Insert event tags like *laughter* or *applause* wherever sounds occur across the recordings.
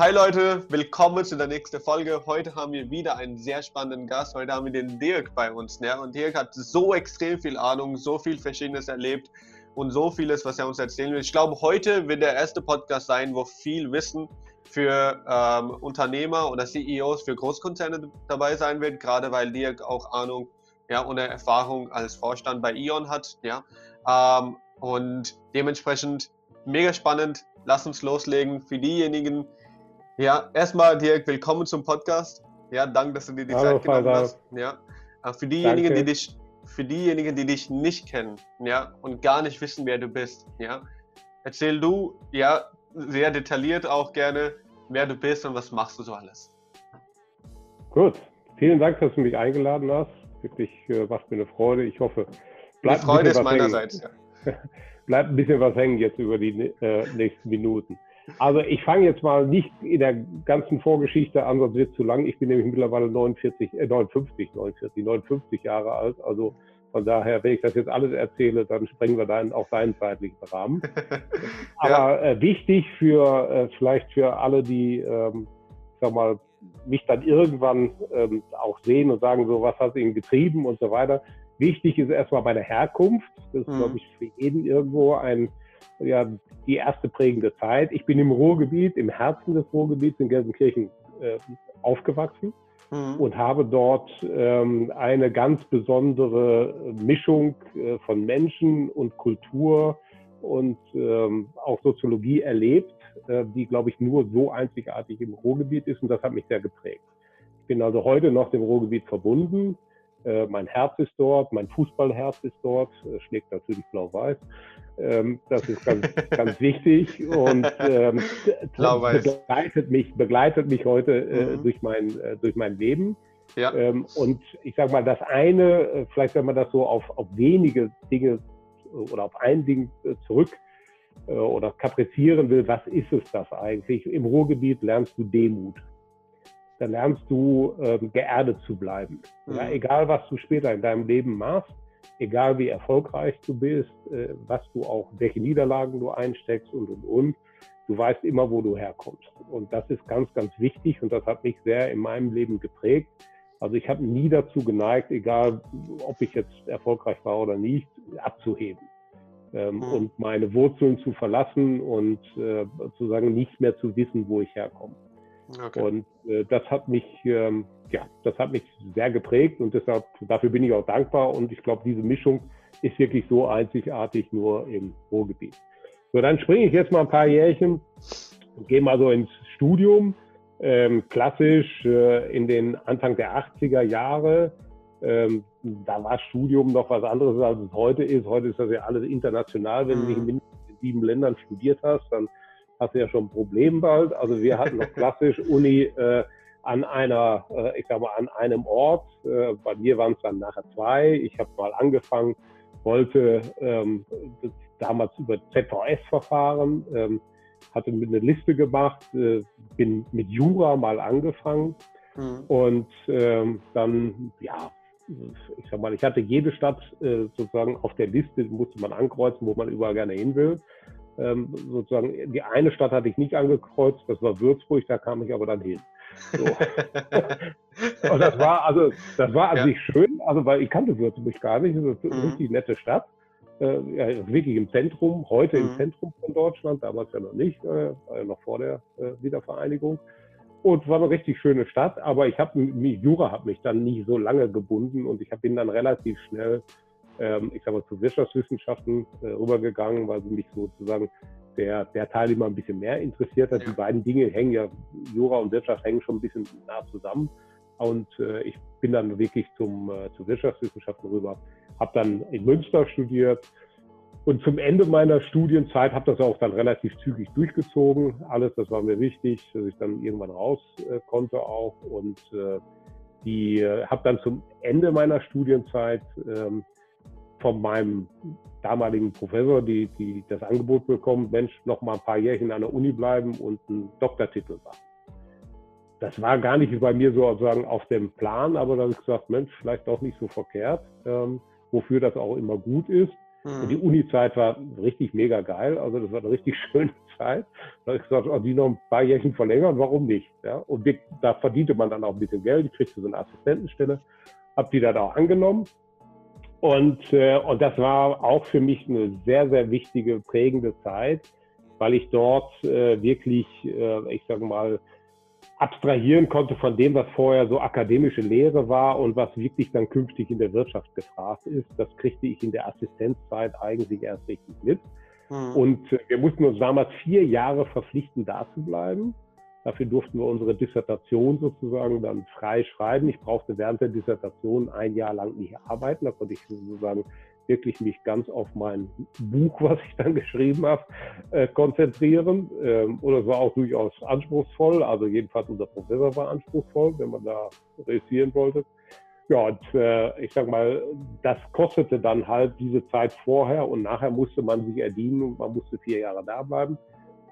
Hi Leute, willkommen zu der nächsten Folge. Heute haben wir wieder einen sehr spannenden Gast. Heute haben wir den Dirk bei uns. Ne? Und Dirk hat so extrem viel Ahnung, so viel Verschiedenes erlebt und so vieles, was er uns erzählen will. Ich glaube, heute wird der erste Podcast sein, wo viel Wissen für ähm, Unternehmer oder CEOs für Großkonzerne dabei sein wird, gerade weil Dirk auch Ahnung ja, und Erfahrung als Vorstand bei Ion hat. Ja? Ähm, und dementsprechend mega spannend. Lass uns loslegen. Für diejenigen, ja, erstmal Dirk, willkommen zum Podcast. Ja, danke, dass du dir die Hallo, Zeit genommen Vater. hast. Ja, für diejenigen, die dich, für diejenigen, die dich nicht kennen, ja, und gar nicht wissen, wer du bist, ja, erzähl du, ja, sehr detailliert auch gerne, wer du bist und was machst du so alles. Gut, vielen Dank, dass du mich eingeladen hast. Wirklich äh, macht mir eine Freude. Ich hoffe, bleibt Die Freude ist meinerseits. Ja. *laughs* bleibt ein bisschen was hängen jetzt über die äh, nächsten Minuten. Also ich fange jetzt mal nicht in der ganzen Vorgeschichte an, sonst wird es zu lang. Ich bin nämlich mittlerweile 49, äh, 59, 49, 59 Jahre alt. Also von daher, wenn ich das jetzt alles erzähle, dann sprengen wir dann auch deinen zeitlichen Rahmen. *laughs* Aber äh, wichtig für äh, vielleicht für alle, die, ähm, sag mal, mich dann irgendwann ähm, auch sehen und sagen, so was hat ihn getrieben und so weiter. Wichtig ist erstmal bei der Herkunft. Das ist, mhm. glaube ich, für jeden irgendwo ein ja, die erste prägende Zeit. Ich bin im Ruhrgebiet, im Herzen des Ruhrgebiets in Gelsenkirchen äh, aufgewachsen mhm. und habe dort ähm, eine ganz besondere Mischung äh, von Menschen und Kultur und ähm, auch Soziologie erlebt, äh, die, glaube ich, nur so einzigartig im Ruhrgebiet ist und das hat mich sehr geprägt. Ich bin also heute noch dem Ruhrgebiet verbunden. Äh, mein Herz ist dort, mein Fußballherz ist dort, äh, schlägt natürlich blau-weiß. Ähm, das ist ganz, *laughs* ganz wichtig und ähm, begleitet mich, begleitet mich heute äh, mhm. durch, mein, äh, durch mein Leben. Ja. Ähm, und ich sage mal, das eine, vielleicht wenn man das so auf, auf wenige Dinge oder auf ein Ding zurück oder kaprizieren will, was ist es das eigentlich? Im Ruhrgebiet lernst du Demut. Da lernst du ähm, geerdet zu bleiben. Mhm. Ja, egal, was du später in deinem Leben machst, egal wie erfolgreich du bist, äh, was du auch, welche Niederlagen du einsteckst und und und. Du weißt immer, wo du herkommst. Und das ist ganz, ganz wichtig und das hat mich sehr in meinem Leben geprägt. Also ich habe nie dazu geneigt, egal ob ich jetzt erfolgreich war oder nicht, abzuheben ähm, mhm. und meine Wurzeln zu verlassen und äh, sozusagen nicht mehr zu wissen, wo ich herkomme. Okay. Und äh, das hat mich, ähm, ja, das hat mich sehr geprägt und deshalb, dafür bin ich auch dankbar und ich glaube, diese Mischung ist wirklich so einzigartig nur im Ruhrgebiet. So, dann springe ich jetzt mal ein paar Jährchen und gehe mal so ins Studium. Ähm, klassisch äh, in den Anfang der 80er Jahre. Ähm, da war Studium noch was anderes, als es heute ist. Heute ist das ja alles international. Wenn du nicht in mhm. sieben Ländern studiert hast, dann hast du ja schon ein Problem bald. Also wir hatten noch *laughs* klassisch Uni äh, an einer, äh, ich sag mal, an einem Ort. Äh, bei mir waren es dann nachher zwei. Ich habe mal angefangen, wollte ähm, damals über ZVS-Verfahren, ähm, hatte mit einer Liste gemacht, äh, bin mit Jura mal angefangen mhm. und ähm, dann, ja, ich sag mal, ich hatte jede Stadt äh, sozusagen auf der Liste, musste man ankreuzen, wo man überall gerne hin will ähm, sozusagen, die eine Stadt hatte ich nicht angekreuzt, das war Würzburg, da kam ich aber dann hin. So. *laughs* und das war also, das war an ja. sich schön, also weil ich kannte Würzburg gar nicht, das ist eine mhm. richtig nette Stadt. Äh, ja, wirklich im Zentrum, heute mhm. im Zentrum von Deutschland, damals ja noch nicht, äh, war ja noch vor der äh, Wiedervereinigung. Und war eine richtig schöne Stadt, aber ich habe Jura hat mich dann nie so lange gebunden und ich bin dann relativ schnell ähm, ich sag mal, zu Wirtschaftswissenschaften äh, rübergegangen, weil sie mich sozusagen der, der Teil immer ein bisschen mehr interessiert hat. Ja. Die beiden Dinge hängen ja, Jura und Wirtschaft hängen schon ein bisschen nah zusammen. Und äh, ich bin dann wirklich zum, äh, zu Wirtschaftswissenschaften rüber, habe dann in Münster studiert und zum Ende meiner Studienzeit habe das auch dann relativ zügig durchgezogen. Alles, das war mir wichtig, dass ich dann irgendwann raus äh, konnte auch. Und äh, die äh, habe dann zum Ende meiner Studienzeit ähm, von meinem damaligen Professor die, die das Angebot bekommen, Mensch, noch mal ein paar Jährchen an der Uni bleiben und einen Doktortitel machen. Das war gar nicht bei mir sozusagen auf dem Plan, aber da habe ich gesagt, Mensch, vielleicht auch nicht so verkehrt, ähm, wofür das auch immer gut ist. Mhm. Und die Uni-Zeit war richtig mega geil, also das war eine richtig *laughs* schöne Zeit. Da habe ich gesagt, oh, die noch ein paar Jährchen verlängern, warum nicht? Ja? Und wir, da verdiente man dann auch ein bisschen Geld, ich kriegte so eine Assistentenstelle, habe die dann auch angenommen. Und, äh, und das war auch für mich eine sehr, sehr wichtige, prägende Zeit, weil ich dort äh, wirklich, äh, ich sage mal, abstrahieren konnte von dem, was vorher so akademische Lehre war und was wirklich dann künftig in der Wirtschaft gefragt ist. Das kriegte ich in der Assistenzzeit eigentlich erst richtig mit. Mhm. Und äh, wir mussten uns damals vier Jahre verpflichten, da zu bleiben. Dafür durften wir unsere Dissertation sozusagen dann frei schreiben. Ich brauchte während der Dissertation ein Jahr lang nicht arbeiten. Da konnte ich sozusagen wirklich mich ganz auf mein Buch, was ich dann geschrieben habe, äh, konzentrieren. Ähm, oder es war auch durchaus anspruchsvoll. Also jedenfalls unser Professor war anspruchsvoll, wenn man da reüssieren wollte. Ja, und äh, ich sag mal, das kostete dann halt diese Zeit vorher und nachher musste man sich erdienen und man musste vier Jahre da bleiben.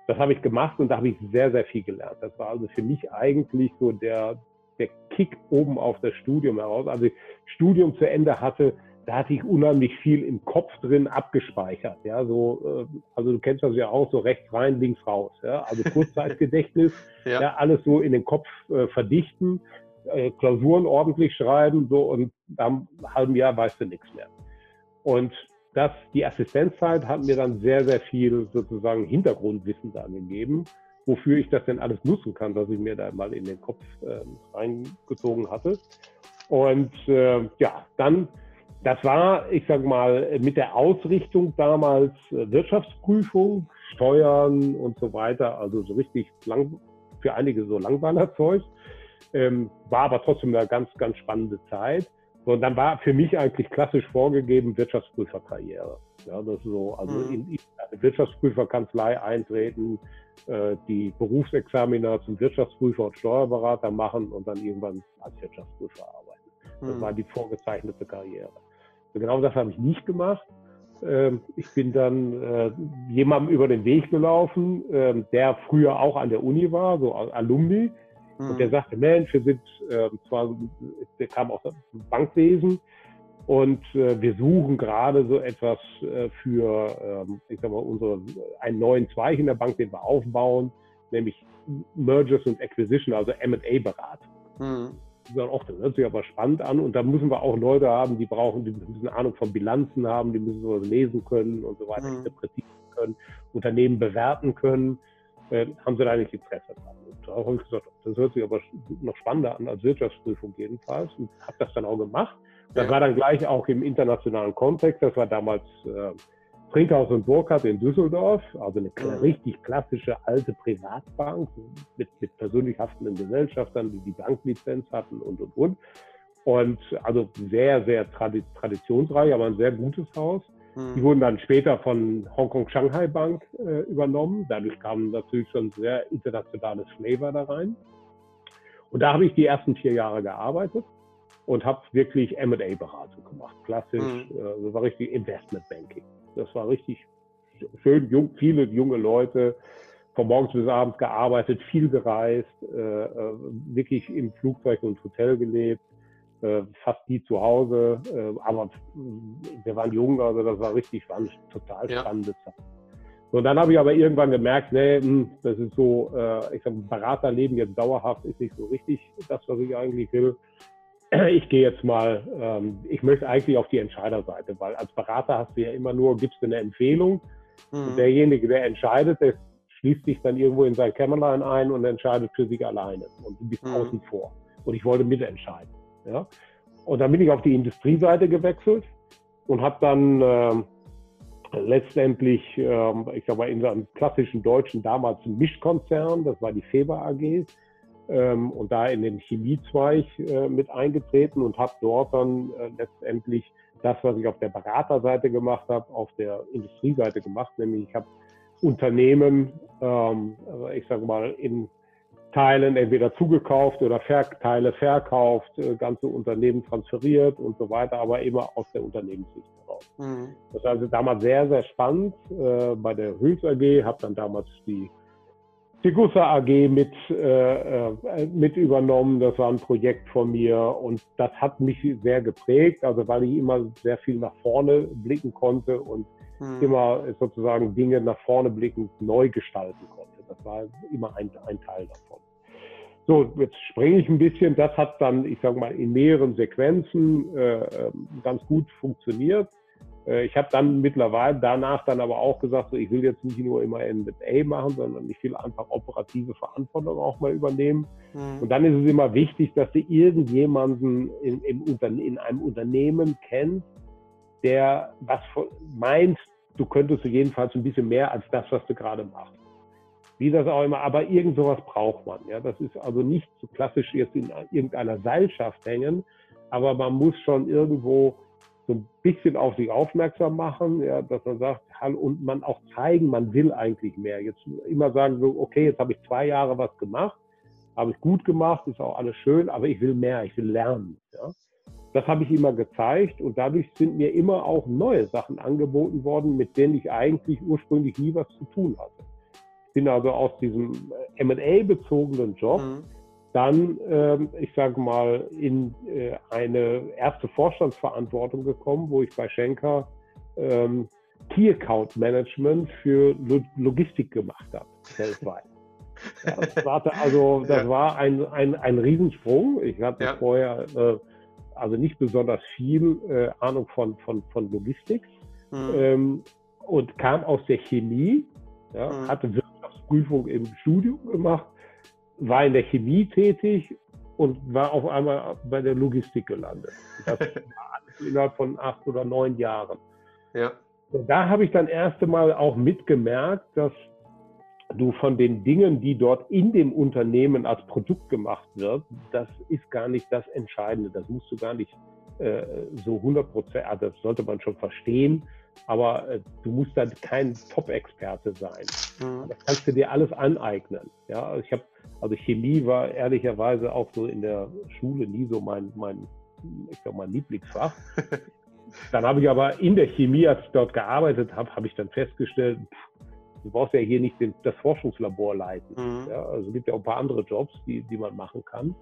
Das habe ich gemacht und da habe ich sehr, sehr viel gelernt. Das war also für mich eigentlich so der, der Kick oben auf das Studium heraus. Also ich Studium zu Ende hatte, da hatte ich unheimlich viel im Kopf drin abgespeichert. Ja, so, äh, also du kennst das ja auch, so rechts rein, links raus. Ja, also Kurzzeitgedächtnis, *laughs* ja. ja. alles so in den Kopf äh, verdichten, äh, Klausuren ordentlich schreiben, so und am halben Jahr weißt du nichts mehr. Und das, die Assistenzzeit hat mir dann sehr, sehr viel sozusagen Hintergrundwissen da gegeben, wofür ich das denn alles nutzen kann, was ich mir da mal in den Kopf äh, reingezogen hatte. Und äh, ja, dann das war, ich sage mal, mit der Ausrichtung damals äh, Wirtschaftsprüfung, Steuern und so weiter, also so richtig lang, für einige so Langweilerzeug, ähm, war aber trotzdem eine ganz, ganz spannende Zeit. Und dann war für mich eigentlich klassisch vorgegeben Wirtschaftsprüferkarriere. Ja, das ist so, also mhm. in, in eine Wirtschaftsprüferkanzlei eintreten, äh, die Berufsexamina zum Wirtschaftsprüfer und Steuerberater machen und dann irgendwann als Wirtschaftsprüfer arbeiten. Das mhm. war die vorgezeichnete Karriere. Genau das habe ich nicht gemacht. Ähm, ich bin dann äh, jemandem über den Weg gelaufen, ähm, der früher auch an der Uni war, so Alumni. Mhm. Und der sagte, Mensch, wir sind ähm, zwar, der kam aus dem Bankwesen und äh, wir suchen gerade so etwas äh, für, ich sag mal, unsere, einen neuen Zweig in der Bank, den wir aufbauen, nämlich Mergers und Acquisition, also M&A-Beratung. Mhm sagen, auch, das hört sich aber spannend an. Und da müssen wir auch Leute haben, die brauchen, die müssen Ahnung von Bilanzen haben, die müssen sowas lesen können und so weiter, mhm. interpretieren können, Unternehmen bewerten können. Äh, haben sie da eigentlich Interesse dran? Da habe ich gesagt, das hört sich aber noch spannender an als Wirtschaftsprüfung jedenfalls. Und habe das dann auch gemacht. Das ja. war dann gleich auch im internationalen Kontext. Das war damals äh, Trinkhaus und Burkhardt in Düsseldorf, also eine mhm. richtig klassische alte Privatbank mit, mit persönlich haftenden Gesellschaftern, die die Banklizenz hatten und, und, und. Und also sehr, sehr tradi traditionsreich, aber ein sehr gutes Haus. Mhm. Die wurden dann später von Hongkong Shanghai Bank äh, übernommen. Dadurch kam natürlich schon sehr internationales Flavor da rein. Und da habe ich die ersten vier Jahre gearbeitet und habe wirklich M&A-Beratung gemacht. Klassisch, mhm. äh, das war richtig Investment Banking. Das war richtig schön, jung, viele junge Leute, von morgens bis abends gearbeitet, viel gereist, äh, äh, wirklich im Flugzeug und Hotel gelebt, äh, fast nie zu Hause, äh, aber wir waren jung, also das war richtig, war eine total spannende ja. Zeit. So, dann habe ich aber irgendwann gemerkt, nee, hm, das ist so, äh, ich sag, Beraterleben jetzt dauerhaft ist nicht so richtig das, was ich eigentlich will ich gehe jetzt mal, ähm, ich möchte eigentlich auf die Entscheiderseite, weil als Berater hast du ja immer nur, gibst du eine Empfehlung. Mhm. derjenige, der entscheidet, der schließt sich dann irgendwo in sein Kämmerlein ein und entscheidet für sich alleine. Und du bist mhm. außen vor. Und ich wollte mitentscheiden. Ja? Und dann bin ich auf die Industrieseite gewechselt und habe dann äh, letztendlich, äh, ich sag mal, in einem klassischen deutschen damals Mischkonzern, das war die Feber AG, ähm, und da in den Chemiezweig äh, mit eingetreten und habe dort dann äh, letztendlich das, was ich auf der Beraterseite gemacht habe, auf der Industrieseite gemacht, nämlich ich habe Unternehmen, ähm, also ich sage mal, in Teilen entweder zugekauft oder Ver Teile verkauft, äh, ganze Unternehmen transferiert und so weiter, aber immer aus der Unternehmenssicht heraus. Mhm. Das war also damals sehr, sehr spannend. Äh, bei der Hüls AG habe dann damals die Gussa AG mit, äh, äh, mit übernommen. Das war ein Projekt von mir und das hat mich sehr geprägt, also weil ich immer sehr viel nach vorne blicken konnte und mhm. immer sozusagen Dinge nach vorne blickend neu gestalten konnte. Das war immer ein, ein Teil davon. So, jetzt springe ich ein bisschen. Das hat dann, ich sage mal, in mehreren Sequenzen äh, ähm, ganz gut funktioniert. Äh, ich habe dann mittlerweile danach dann aber auch gesagt, so, ich will jetzt nicht nur immer M&A machen, sondern ich will einfach operative Verantwortung auch mal übernehmen. Mhm. Und dann ist es immer wichtig, dass du irgendjemanden in, in einem Unternehmen kennst, der was meint, du könntest du jedenfalls ein bisschen mehr als das, was du gerade machst. Wie das auch immer, aber irgend sowas braucht man. Ja, das ist also nicht so klassisch jetzt in irgendeiner Seilschaft hängen, aber man muss schon irgendwo so ein bisschen auf sich aufmerksam machen, ja, dass man sagt, und man auch zeigen, man will eigentlich mehr. Jetzt immer sagen so, okay, jetzt habe ich zwei Jahre was gemacht, habe ich gut gemacht, ist auch alles schön, aber ich will mehr, ich will lernen. Ja. Das habe ich immer gezeigt und dadurch sind mir immer auch neue Sachen angeboten worden, mit denen ich eigentlich ursprünglich nie was zu tun hatte. Bin also aus diesem M&A-bezogenen Job mhm dann, ähm, ich sage mal, in äh, eine erste Vorstandsverantwortung gekommen, wo ich bei Schenker ähm, Key Account Management für Logistik gemacht habe, weltweit. *laughs* Ja, das war also, das ja. war ein, ein, ein Riesensprung. Ich hatte ja. vorher äh, also nicht besonders viel äh, Ahnung von, von, von Logistik mhm. ähm, und kam aus der Chemie, ja, mhm. hatte Wirtschaftsprüfung im Studium gemacht war in der Chemie tätig und war auf einmal bei der Logistik gelandet. Das *laughs* war alles innerhalb von acht oder neun Jahren. Ja. Und da habe ich dann erst einmal auch mitgemerkt, dass du von den Dingen, die dort in dem Unternehmen als Produkt gemacht wird, das ist gar nicht das Entscheidende. Das musst du gar nicht äh, so 100 Prozent, also das sollte man schon verstehen, aber äh, du musst dann kein Top-Experte sein. Mhm. Das kannst du dir alles aneignen. Ja, ich habe also Chemie war ehrlicherweise auch so in der Schule nie so mein, mein ich sag mal, Lieblingsfach. *laughs* Dann habe ich aber in der Chemie, als ich dort gearbeitet habe, habe ich dann festgestellt, pff, du brauchst ja hier nicht den, das Forschungslabor leiten. Mhm. Ja, also es gibt ja auch ein paar andere Jobs, die, die man machen kann.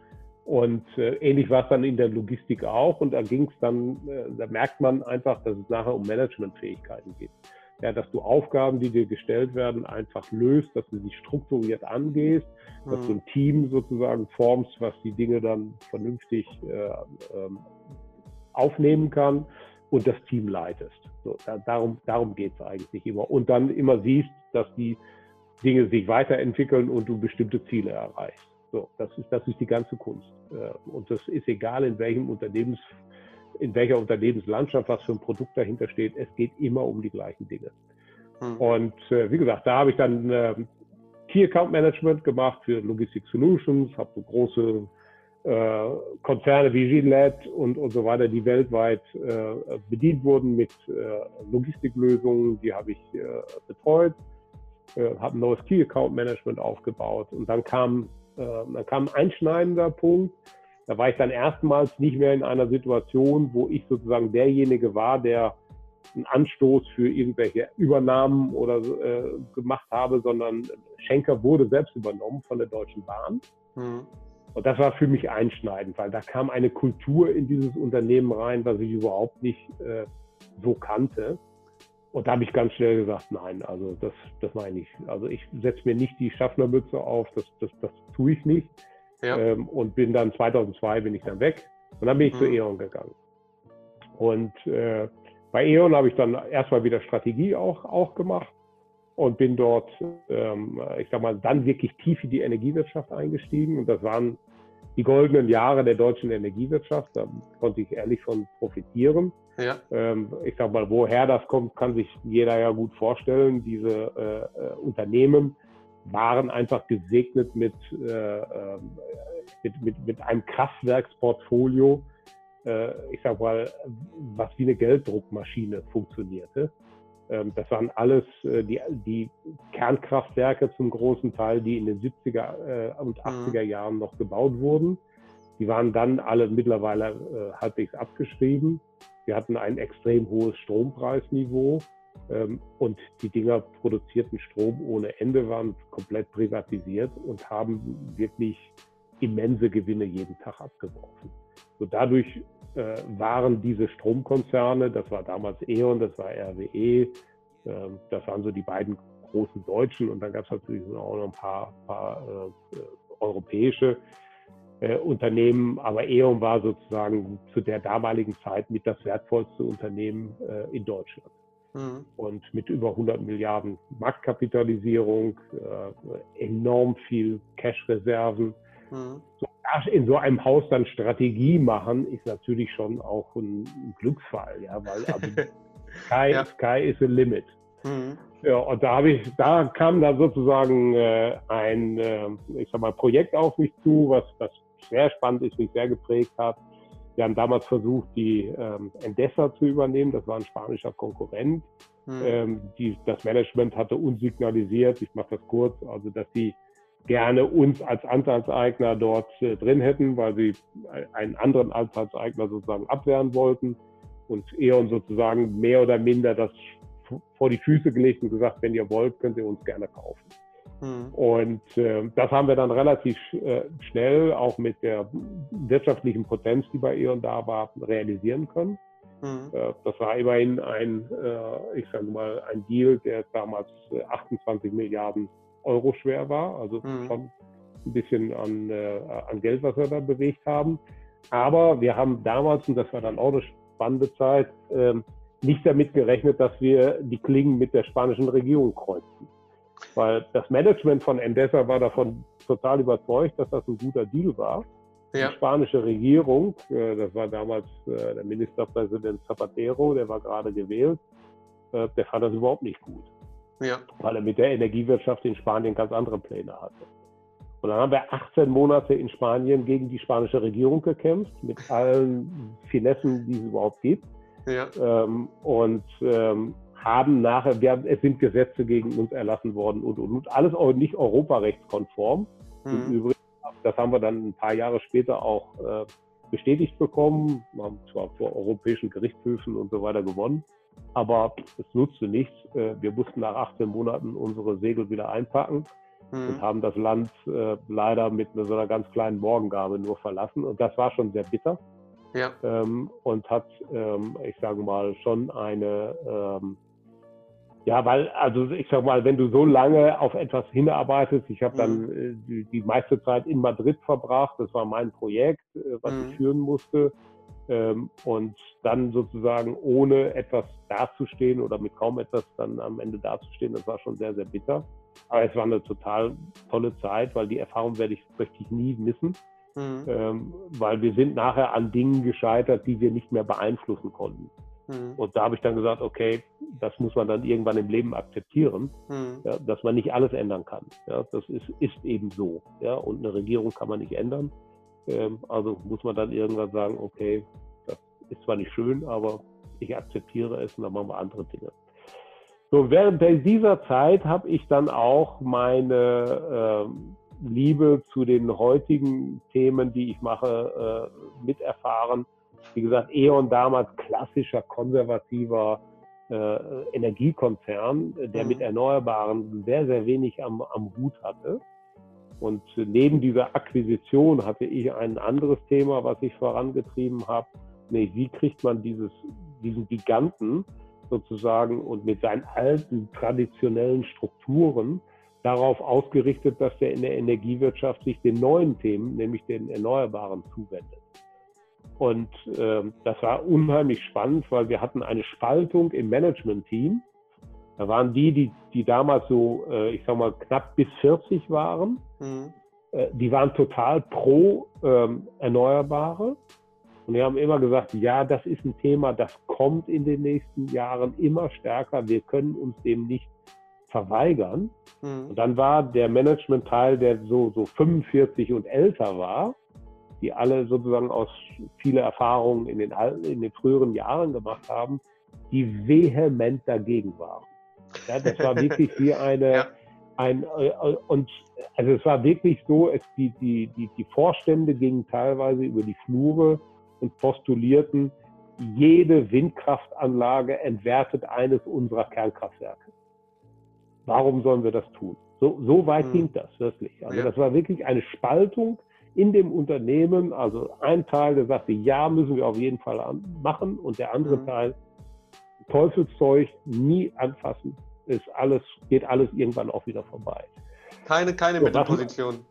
Und äh, ähnlich war es dann in der Logistik auch. Und da ging es dann, äh, da merkt man einfach, dass es nachher um Managementfähigkeiten geht ja, dass du Aufgaben, die dir gestellt werden, einfach löst, dass du sie strukturiert angehst, mhm. dass du ein Team sozusagen formst, was die Dinge dann vernünftig äh, ähm, aufnehmen kann und das Team leitest. So, da, darum darum geht es eigentlich immer. Und dann immer siehst, dass die Dinge sich weiterentwickeln und du bestimmte Ziele erreichst. So, das ist, das ist die ganze Kunst. Äh, und das ist egal, in welchem Unternehmens in welcher Unternehmenslandschaft was für ein Produkt dahinter steht. Es geht immer um die gleichen Dinge. Mhm. Und äh, wie gesagt, da habe ich dann äh, Key Account Management gemacht für Logistic Solutions, habe so große äh, Konzerne wie Gillette und, und so weiter, die weltweit äh, bedient wurden mit äh, Logistiklösungen, die habe ich äh, betreut, habe ein neues Key Account Management aufgebaut und dann kam, dann kam ein einschneidender Punkt, da war ich dann erstmals nicht mehr in einer Situation, wo ich sozusagen derjenige war, der einen Anstoß für irgendwelche Übernahmen oder äh, gemacht habe, sondern Schenker wurde selbst übernommen von der Deutschen Bahn. Mhm. Und das war für mich einschneidend, weil da kam eine Kultur in dieses Unternehmen rein, was ich überhaupt nicht äh, so kannte. Und da habe ich ganz schnell gesagt, nein, also das, das meine ich. Also ich setze mir nicht die Schaffnermütze auf, das, das, das tue ich nicht. Ja. Ähm, und bin dann 2002 bin ich dann weg und dann bin ich mhm. zu E.ON gegangen. Und äh, bei E.ON habe ich dann erstmal wieder Strategie auch, auch gemacht und bin dort, ähm, ich sag mal, dann wirklich tief in die Energiewirtschaft eingestiegen. Und das waren die goldenen Jahre der deutschen Energiewirtschaft. Da konnte ich ehrlich von profitieren. Ja. Ähm, ich sag mal, woher das kommt, kann sich jeder ja gut vorstellen. Diese äh, Unternehmen waren einfach gesegnet mit, äh, ähm, mit, mit, mit einem Kraftwerksportfolio, äh, ich sag mal, was wie eine Gelddruckmaschine funktionierte. Ähm, das waren alles äh, die, die Kernkraftwerke zum großen Teil, die in den 70er äh, und 80er mhm. Jahren noch gebaut wurden. Die waren dann alle mittlerweile äh, halbwegs abgeschrieben. Wir hatten ein extrem hohes Strompreisniveau. Ähm, und die Dinger produzierten Strom ohne Ende, waren komplett privatisiert und haben wirklich immense Gewinne jeden Tag abgeworfen. So dadurch äh, waren diese Stromkonzerne, das war damals E.ON, das war RWE, Ähm, das waren so die beiden großen deutschen und dann gab es natürlich auch noch ein paar, paar äh, europäische äh, Unternehmen, aber E.ON war sozusagen zu der damaligen Zeit mit das wertvollste Unternehmen äh, in Deutschland. Mhm. Und mit über 100 Milliarden Marktkapitalisierung, äh, enorm viel Cash-Reserven. Mhm. In so einem Haus dann Strategie machen, ist natürlich schon auch ein, ein Glücksfall, ja, weil *laughs* also Sky, ja. Sky is a limit. Mhm. Ja, und da habe ich, da kam dann sozusagen äh, ein, äh, ich sag mal, Projekt auf mich zu, was, was sehr spannend ist, mich sehr geprägt hat. Wir haben damals versucht, die ähm, Endesa zu übernehmen. Das war ein spanischer Konkurrent. Mhm. Ähm, die, das Management hatte uns signalisiert, ich mache das kurz, also dass sie gerne uns als Anteilseigner dort äh, drin hätten, weil sie einen anderen Anteilseigner sozusagen abwehren wollten und E.ON sozusagen mehr oder minder das vor die Füße gelegt und gesagt, wenn ihr wollt, könnt ihr uns gerne kaufen. Mhm. Und äh, das haben wir dann relativ äh, schnell auch mit der wirtschaftlichen Potenz, die bei E.ON da war, realisieren können. Mhm. Äh, das war immerhin ein, äh, ich sage mal, ein Deal, der damals 28 äh, Milliarden Euro schwer war, also mhm. schon ein bisschen an, äh, an Geld, was wir da bewegt haben. Aber wir haben damals, und das war dann auch eine spannende Zeit, ähm, nicht damit gerechnet, dass wir die Klingen mit der spanischen Regierung kreuzen. Weil das Management von Endesa war davon total überzeugt, dass das ein guter Deal war. Ja. Die spanische Regierung, äh, das war damals äh, der Ministerpräsident Zapatero, der war gerade gewählt, äh, der fand das überhaupt nicht gut. Ja. Weil er mit der Energiewirtschaft in Spanien ganz andere Pläne hatte. Und dann haben wir 18 Monate in Spanien gegen die spanische Regierung gekämpft, mit allen Finessen, die es überhaupt gibt. Ja. Ähm, und ähm, haben nachher, wir, es sind Gesetze gegen uns erlassen worden und, und, und alles auch nicht europarechtskonform. Mhm. Übrigens, das haben wir dann ein paar Jahre später auch äh, bestätigt bekommen. Wir haben zwar vor europäischen Gerichtshöfen und so weiter gewonnen, aber es nutzte nichts. Äh, wir mussten nach 18 Monaten unsere Segel wieder einpacken mhm. und haben das Land äh, leider mit so einer ganz kleinen Morgengabe nur verlassen. Und das war schon sehr bitter. Ja. Ähm, und hat, ähm, ich sage mal, schon eine, ähm, ja, weil, also ich sag mal, wenn du so lange auf etwas hinarbeitest, ich habe mhm. dann äh, die, die, meiste Zeit in Madrid verbracht, das war mein Projekt, äh, was mhm. ich führen musste. Ähm, und dann sozusagen ohne etwas dazustehen oder mit kaum etwas dann am Ende dazustehen, das war schon sehr, sehr bitter. Aber es war eine total tolle Zeit, weil die Erfahrung werde ich, möchte ich nie missen. Mhm. Ähm, weil wir sind nachher an Dingen gescheitert, die wir nicht mehr beeinflussen konnten. Mhm. Und da habe ich dann gesagt, okay, das muss man dann irgendwann im Leben akzeptieren, mhm. ja, dass man nicht alles ändern kann. Ja, das ist, ist eben so. Ja, und eine Regierung kann man nicht ändern. Ähm, also muss man dann irgendwann sagen, okay, das ist zwar nicht schön, aber ich akzeptiere es und dann machen wir andere Dinge. So, während dieser Zeit habe ich dann auch meine ähm, Liebe zu den heutigen Themen, die ich mache, äh, miterfahren. Wie gesagt, E.ON damals klassischer konservativer äh, Energiekonzern, der mhm. mit Erneuerbaren sehr, sehr wenig am, am Hut hatte. Und neben dieser Akquisition hatte ich ein anderes Thema, was ich vorangetrieben habe. Nee, wie kriegt man dieses, diesen Giganten sozusagen und mit seinen alten traditionellen Strukturen darauf ausgerichtet, dass der in der Energiewirtschaft sich den neuen Themen, nämlich den Erneuerbaren, zuwendet. Und äh, das war unheimlich spannend, weil wir hatten eine Spaltung im Management-Team. Da waren die, die, die damals so, äh, ich sag mal, knapp bis 40 waren. Mhm. Äh, die waren total pro ähm, Erneuerbare. Und die haben immer gesagt, ja, das ist ein Thema, das kommt in den nächsten Jahren immer stärker. Wir können uns dem nicht verweigern. Mhm. Und dann war der Management-Teil, der so, so 45 und älter war, die alle sozusagen aus viele Erfahrungen in den, in den früheren Jahren gemacht haben, die vehement dagegen waren. Ja, das war wirklich wie eine, ja. ein, äh, und also es war wirklich so, es, die, die, die, die Vorstände gingen teilweise über die Flure und postulierten, jede Windkraftanlage entwertet eines unserer Kernkraftwerke. Warum sollen wir das tun? So, so weit hm. ging das wirklich. Also ja. das war wirklich eine Spaltung in dem Unternehmen. Also ein Teil, der sagte, ja, müssen wir auf jeden Fall machen und der andere hm. Teil Teufelszeug nie anfassen. Ist alles, geht alles irgendwann auch wieder vorbei. Keine, keine so, Mittelposition.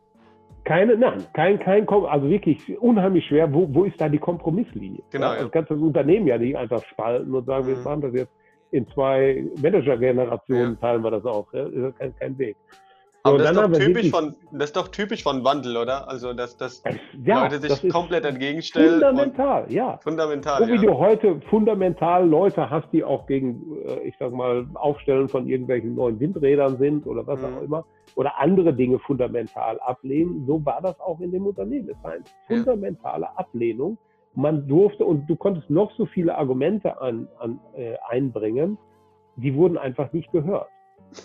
Keine, nein, kein, kein, also wirklich unheimlich schwer. Wo, wo ist da die Kompromisslinie? Genau. Ja. Du kannst das Unternehmen ja nicht einfach spalten und sagen, mhm. wir machen das jetzt in zwei Manager-Generationen, ja. teilen wir das auf. Ja? Das ist kein, kein Weg. Aber das, ist doch typisch von, das ist doch typisch von Wandel, oder? Also, dass, dass ja, Leute sich das komplett entgegenstellen. Fundamental, ja. Fundamental. So wie ja. du heute fundamental Leute hast, die auch gegen, äh, ich sag mal, Aufstellen von irgendwelchen neuen Windrädern sind oder was mhm. auch immer, oder andere Dinge fundamental ablehnen, so war das auch in dem Unternehmen. Es war eine fundamentale Ablehnung. Man durfte, und du konntest noch so viele Argumente an, an, äh, einbringen, die wurden einfach nicht gehört.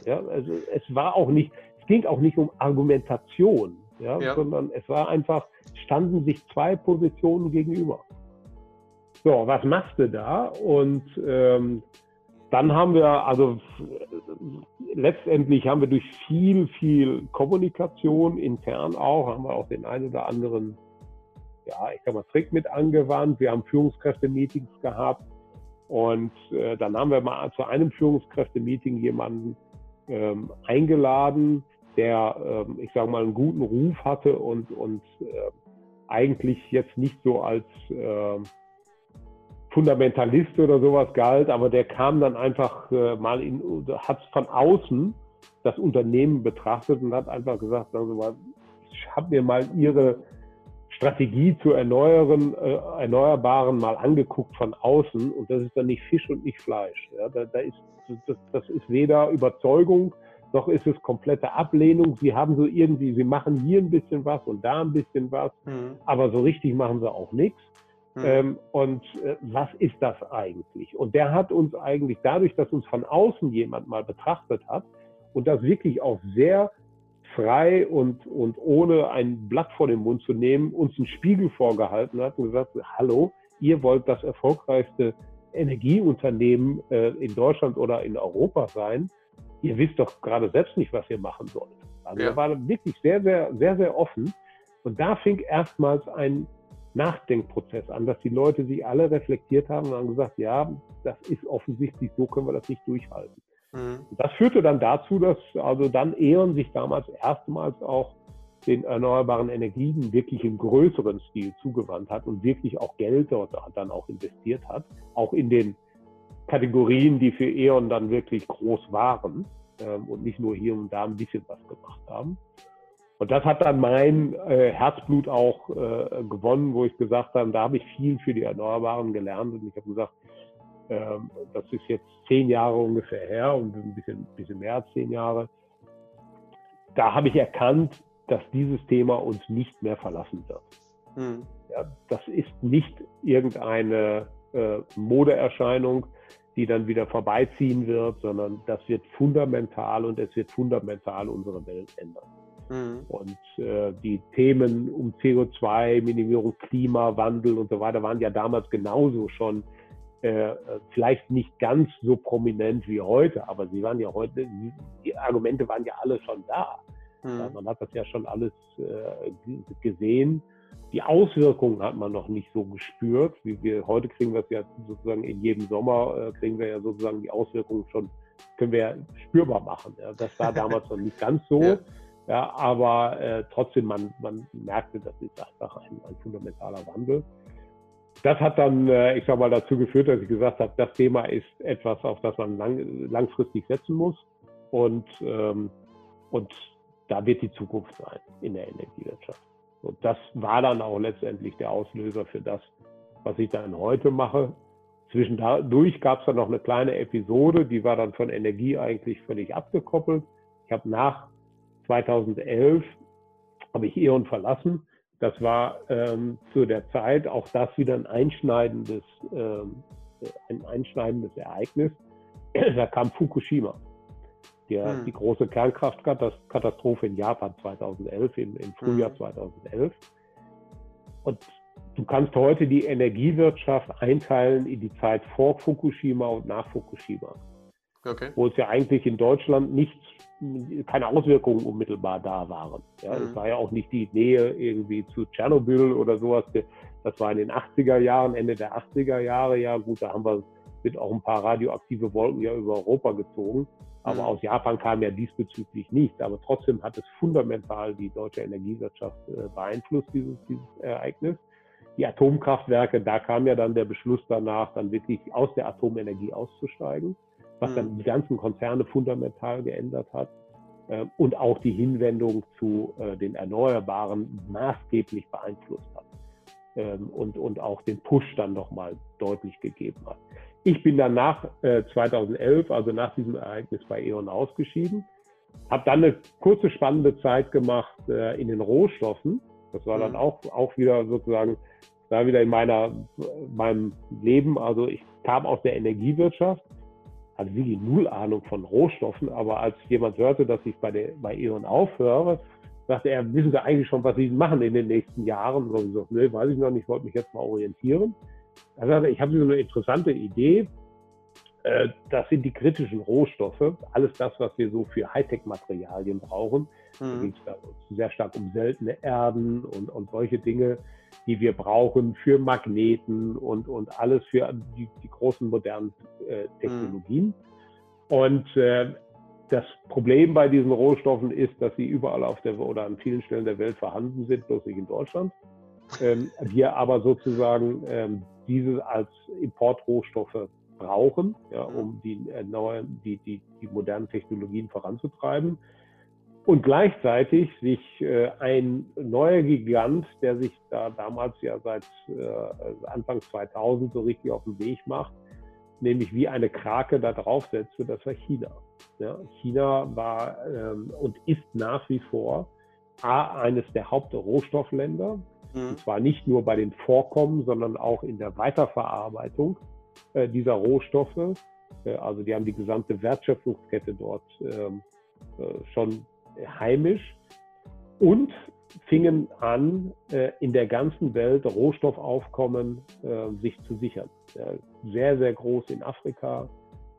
Ja, also es war auch nicht, ging auch nicht um Argumentation, ja, ja. sondern es war einfach, standen sich zwei Positionen gegenüber. So, was machst du da? Und ähm, dann haben wir, also letztendlich haben wir durch viel, viel Kommunikation intern auch, haben wir auch den einen oder anderen, ja, ich sag mal, Trick mit angewandt. Wir haben Führungskräfte-Meetings gehabt und äh, dann haben wir mal zu einem Führungskräfte-Meeting jemanden ähm, eingeladen, der, ähm, ich sage mal, einen guten Ruf hatte und, und äh, eigentlich jetzt nicht so als äh, Fundamentalist oder sowas galt, aber der kam dann einfach äh, mal in, hat von außen das Unternehmen betrachtet und hat einfach gesagt, mal, ich habe mir mal ihre Strategie zu erneuern, äh, Erneuerbaren mal angeguckt von außen und das ist dann nicht Fisch und nicht Fleisch. Ja, da, da ist, das, das ist weder Überzeugung noch ist es komplette Ablehnung. Sie haben so irgendwie, sie machen hier ein bisschen was und da ein bisschen was, mhm. aber so richtig machen sie auch nichts. Mhm. Ähm, und äh, was ist das eigentlich? Und der hat uns eigentlich dadurch, dass uns von außen jemand mal betrachtet hat und das wirklich auch sehr frei und, und ohne ein Blatt vor den Mund zu nehmen, uns einen Spiegel vorgehalten hat und gesagt, hallo, ihr wollt das erfolgreichste Energieunternehmen äh, in Deutschland oder in Europa sein ihr wisst doch gerade selbst nicht, was ihr machen sollt. Also ja. er war wirklich sehr, sehr, sehr, sehr offen. Und da fing erstmals ein Nachdenkprozess an, dass die Leute sich alle reflektiert haben und haben gesagt, ja, das ist offensichtlich, so können wir das nicht durchhalten. Mhm. Das führte dann dazu, dass also dann E.ON sich damals erstmals auch den erneuerbaren Energien wirklich im größeren Stil zugewandt hat und wirklich auch Geld dort dann auch investiert hat, auch in den Kategorien, die für E.ON dann wirklich groß waren ähm, und nicht nur hier und da ein bisschen was gemacht haben. Und das hat dann mein äh, Herzblut auch äh, gewonnen, wo ich gesagt habe, da habe ich viel für die Erneuerbaren gelernt und ich habe gesagt, ähm, das ist jetzt zehn Jahre ungefähr her und ein bisschen, bisschen mehr als zehn Jahre. Da habe ich erkannt, dass dieses Thema uns nicht mehr verlassen wird. Mhm. Ja, das ist nicht irgendeine äh, Modeerscheinung, die dann wieder vorbeiziehen wird, sondern das wird fundamental und es wird fundamental unsere Welt ändern. Mhm. Und äh, die Themen um CO2, Minimierung, Klimawandel und so weiter waren ja damals genauso schon äh, vielleicht nicht ganz so prominent wie heute, aber sie waren ja heute, die Argumente waren ja alle schon da. Mhm. Ja, man hat das ja schon alles äh, gesehen. Die Auswirkungen hat man noch nicht so gespürt. Wie wir heute kriegen wir es ja sozusagen in jedem Sommer äh, kriegen wir ja sozusagen die Auswirkungen schon können wir ja spürbar machen. Ja. Das war damals noch nicht ganz so. *laughs* Ja. ja aber äh, trotzdem, man, man merkte, das ist einfach ein, ein fundamentaler Wandel. Das hat dann, äh, ich sag mal, dazu geführt, dass ich gesagt habe, das Thema ist etwas, auf das man lang, langfristig setzen muss. Und, ähm, und da wird die Zukunft sein in der Energiewirtschaft. Und das war dann auch letztendlich der Auslöser für das, was ich dann heute mache. Zwischendurch gab es dann noch eine kleine Episode, die war dann von Energie eigentlich völlig abgekoppelt. Ich habe nach 2011 habe ich E.ON verlassen. Das war ähm, zu der Zeit auch das wieder ein einschneidendes, ähm, ein einschneidendes Ereignis. da kam Fukushima der, hm. die große Kernkraftkatastrophe in Japan 2011, im, im Frühjahr hm. 2011. Und du kannst heute die Energiewirtschaft einteilen in die Zeit vor Fukushima und nach Fukushima. Okay. Wo es ja eigentlich in Deutschland nichts, keine Auswirkungen unmittelbar da waren. Ja, mhm. Es war ja auch nicht die Nähe irgendwie zu Tschernobyl oder sowas. Das war in den 80er Jahren, Ende der 80er Jahre. Ja, gut, da haben wir sind auch ein paar radioaktive Wolken ja über Europa gezogen. Aber mhm. aus Japan kam ja diesbezüglich nichts. Aber trotzdem hat es fundamental die deutsche Energiewirtschaft äh, beeinflusst, dieses, dieses Ereignis. Die Atomkraftwerke, da kam ja dann der Beschluss danach, dann wirklich aus der Atomenergie auszusteigen, was mhm. dann die ganzen Konzerne fundamental geändert hat. Äh, und auch die Hinwendung zu äh, den Erneuerbaren maßgeblich beeinflusst hat ähm, und, und auch den Push dann nochmal deutlich gegeben hat. Ich bin dann nach 2011, äh, also nach diesem Ereignis bei E.ON ausgeschieden, habe dann eine kurze spannende Zeit gemacht in den Rohstoffen. Das war dann mhm. auch, auch wieder sozusagen, da wieder in meiner, meinem Leben. Also ich kam aus der Energiewirtschaft hatte wirklich null Ahnung von Rohstoffen, aber als jemand hörte, dass ich bei, der, bei E.ON aufhöre, sagte er, wissen Sie eigentlich schon, was Sie machen in den nächsten Jahren? Und ich so, nee, weiß ich noch nicht, ich wollte mich jetzt mal orientieren. Er sagte, ich habe so eine interessante Idee. Äh, das sind die kritischen Rohstoffe, alles das, was wir so für Hightech-Materialien brauchen. Mhm. Da geht es sehr stark um seltene Erden und, und solche Dinge die wir brauchen für Magneten und, und alles für die, die großen modernen äh, Technologien. Mhm. Und äh, das Problem bei diesen Rohstoffen ist, dass sie überall auf der oder an vielen Stellen der Welt vorhanden sind, bloß nicht in Deutschland. Ähm, wir aber sozusagen ähm, diese als Importrohstoffe brauchen, ja, mhm. um die, äh, neuen, die, die, die modernen Technologien voranzutreiben. Und gleichzeitig sich äh, ein neuer Gigant, der sich da damals ja seit äh, Anfang 2000 so richtig auf den Weg macht, nämlich wie eine Krake da draufsetzte, das war China. Ja, China war ähm, und ist nach wie vor A, eines der Hauptrohstoffländer, mhm. und zwar nicht nur bei den Vorkommen, sondern auch in der Weiterverarbeitung äh, dieser Rohstoffe. Äh, also die haben die gesamte Wertschöpfungskette dort ähm, äh, schon heimisch und fingen an, äh, in der ganzen Welt Rohstoffaufkommen äh, sich zu sichern. Sehr, sehr groß in Afrika,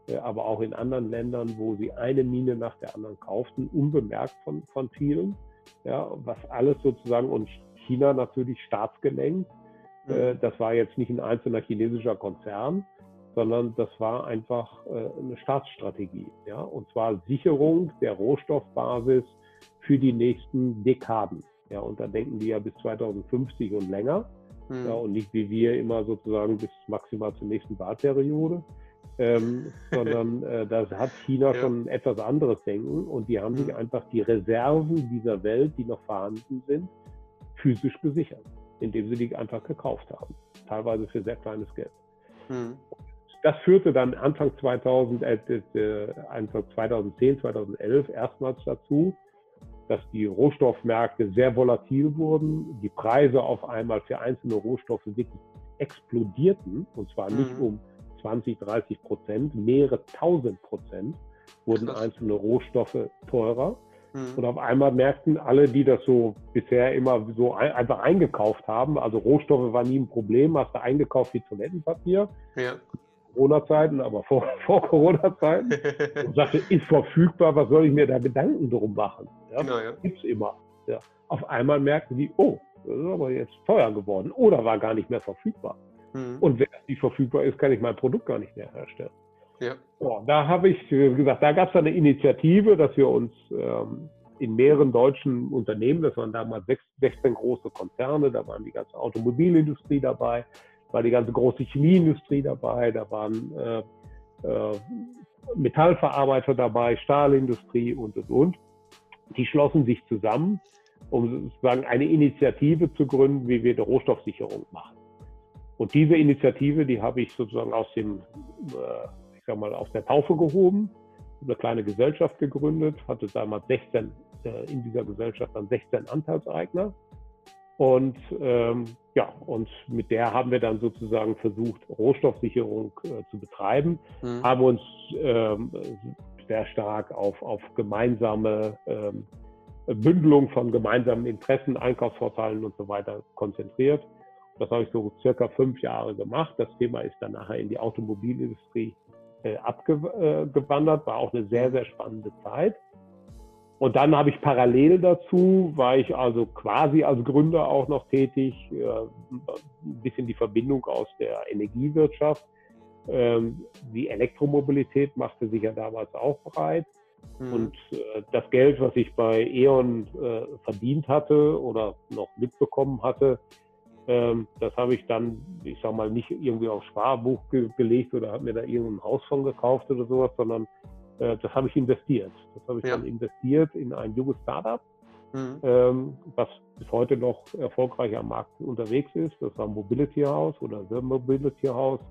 äh, aber auch in anderen Ländern, wo sie eine Mine nach der anderen kauften, unbemerkt von, von vielen. Ja, was alles sozusagen und China natürlich staatsgelenkt. Mhm. Das war jetzt nicht ein einzelner chinesischer Konzern, sondern das war einfach äh, eine Staatsstrategie. Ja? Und zwar Sicherung der Rohstoffbasis für die nächsten Dekaden. Ja, und da denken die ja bis 2050 und länger. Hm. Ja, und nicht wie wir immer sozusagen bis maximal zur nächsten Wahlperiode. Ähm, *laughs* sondern äh, das hat China ja. schon etwas anderes Denken und die haben hm. sich einfach die Reserven dieser Welt, die noch vorhanden sind, physisch gesichert, indem sie die einfach gekauft haben, teilweise für sehr kleines Geld. Hm das führte dann Anfang 2000, äh, äh, Anfang 2010, 2011 erstmals dazu, dass die Rohstoffmärkte sehr volatil wurden, die Preise auf einmal für einzelne Rohstoffe wirklich explodierten, und zwar nicht mhm. um 20, 30 Prozent, mehrere tausend Prozent wurden Krass. einzelne Rohstoffe teurer. Mhm. Und auf einmal merkten alle, die das so bisher immer so ein, einfach eingekauft haben, also Rohstoffe waren nie ein Problem, hast du eingekauft wie Toilettenpapier. Ja. Corona-Zeiten, aber vor, *laughs* vor Corona-Zeiten *laughs* und sagte, ist verfügbar, was soll ich mir da Gedanken drum machen? Ja, genau, ja. Gibt es immer. Ja. Auf einmal merkten die, oh, das ist aber jetzt teuer geworden oder war gar nicht mehr verfügbar. Mhm. Und wenn es nicht verfügbar ist, kann ich mein Produkt gar nicht mehr herstellen. Ja. So, da habe ich gesagt, da gab es eine Initiative, dass wir uns ähm, in mehreren deutschen Unternehmen, das waren damals 16 große Konzerne, da waren die ganze Automobilindustrie dabei, war die ganze große Chemieindustrie dabei, da waren äh, äh, Metallverarbeiter dabei, Stahlindustrie und, und, und. Die schlossen sich zusammen, um sozusagen eine Initiative zu gründen, wie wir die Rohstoffsicherung machen. Und diese Initiative, die habe ich sozusagen aus dem, äh, ich sag mal, aus der Taufe gehoben, eine kleine Gesellschaft gegründet, hatte damals 16, äh, in dieser Gesellschaft dann 16 Anteilseigner. Und ähm, ja, und mit der haben wir dann sozusagen versucht, Rohstoffsicherung äh, zu betreiben, mhm. haben uns ähm, sehr stark auf, auf gemeinsame ähm, Bündelung von gemeinsamen Interessen, Einkaufsvorteilen und so weiter konzentriert. Das habe ich so circa fünf Jahre gemacht. Das Thema ist dann nachher in die Automobilindustrie abgewandert, war auch eine sehr, sehr spannende Zeit. Und dann habe ich parallel dazu, war ich also quasi als Gründer auch noch tätig, äh, ein bisschen die Verbindung aus der Energiewirtschaft, Ähm, die Elektromobilität machte sich ja damals auch breit. Mhm. Und äh, das Geld, was ich bei E.ON äh, verdient hatte oder noch mitbekommen hatte, das habe ich dann, ich sag mal, nicht irgendwie aufs Sparbuch ge gelegt oder habe mir da irgendein Haus von gekauft oder sowas, sondern äh, das habe ich investiert. Das habe ich ja. dann investiert in ein junges Startup, mhm. ähm, was bis heute noch erfolgreich am Markt unterwegs ist. Das war Mobility House oder The Mobility House,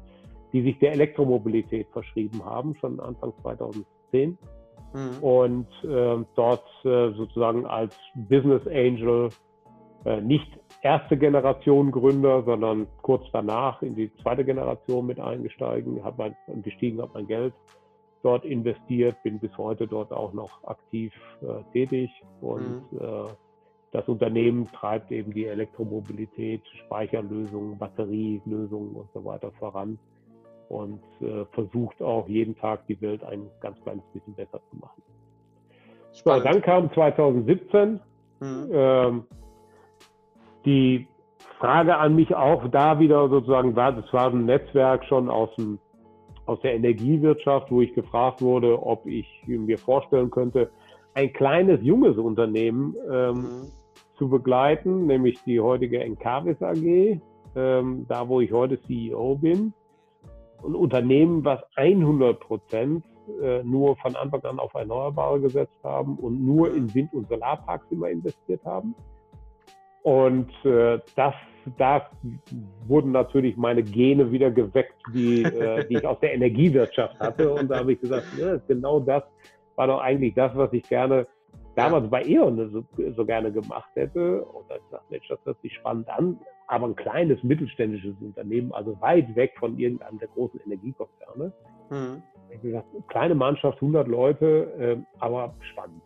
die sich der Elektromobilität verschrieben haben, schon Anfang 2010. Mhm. Und äh, dort äh, sozusagen als Business Angel nicht erste Generation Gründer, sondern kurz danach in die zweite Generation mit eingestiegen, habe mein, gestiegen, habe mein Geld dort investiert, bin bis heute dort auch noch aktiv äh, tätig und mhm. äh, das Unternehmen treibt eben die Elektromobilität, Speicherlösungen, Batterielösungen und so weiter voran und äh, versucht auch jeden Tag die Welt ein ganz kleines bisschen besser zu machen. So, dann kam 2017 mhm. ähm, die Frage an mich auch da wieder sozusagen war, das war ein Netzwerk schon aus, dem, aus der Energiewirtschaft, wo ich gefragt wurde, ob ich mir vorstellen könnte, ein kleines, junges Unternehmen ähm, mhm. zu begleiten, nämlich die heutige Encarvis AG, ähm, da wo ich heute CEO bin. Ein Unternehmen, was 100 Prozent äh, nur von Anfang an auf Erneuerbare gesetzt haben und nur mhm. in Wind- und Solarparks immer investiert haben. Und äh, das, da wurden natürlich meine Gene wieder geweckt, die, äh, *laughs* die ich aus der Energiewirtschaft hatte. Und da habe ich gesagt, ja, genau das war doch eigentlich das, was ich gerne damals bei E.ON so, so, gerne gemacht hätte. Und dann gesagt, Mensch, das hört sich spannend an. Aber ein kleines mittelständisches Unternehmen, also weit weg von irgendeinem der großen Energiekonzerne. Mhm. Ich gesagt, kleine Mannschaft, 100 Leute, äh, aber spannend.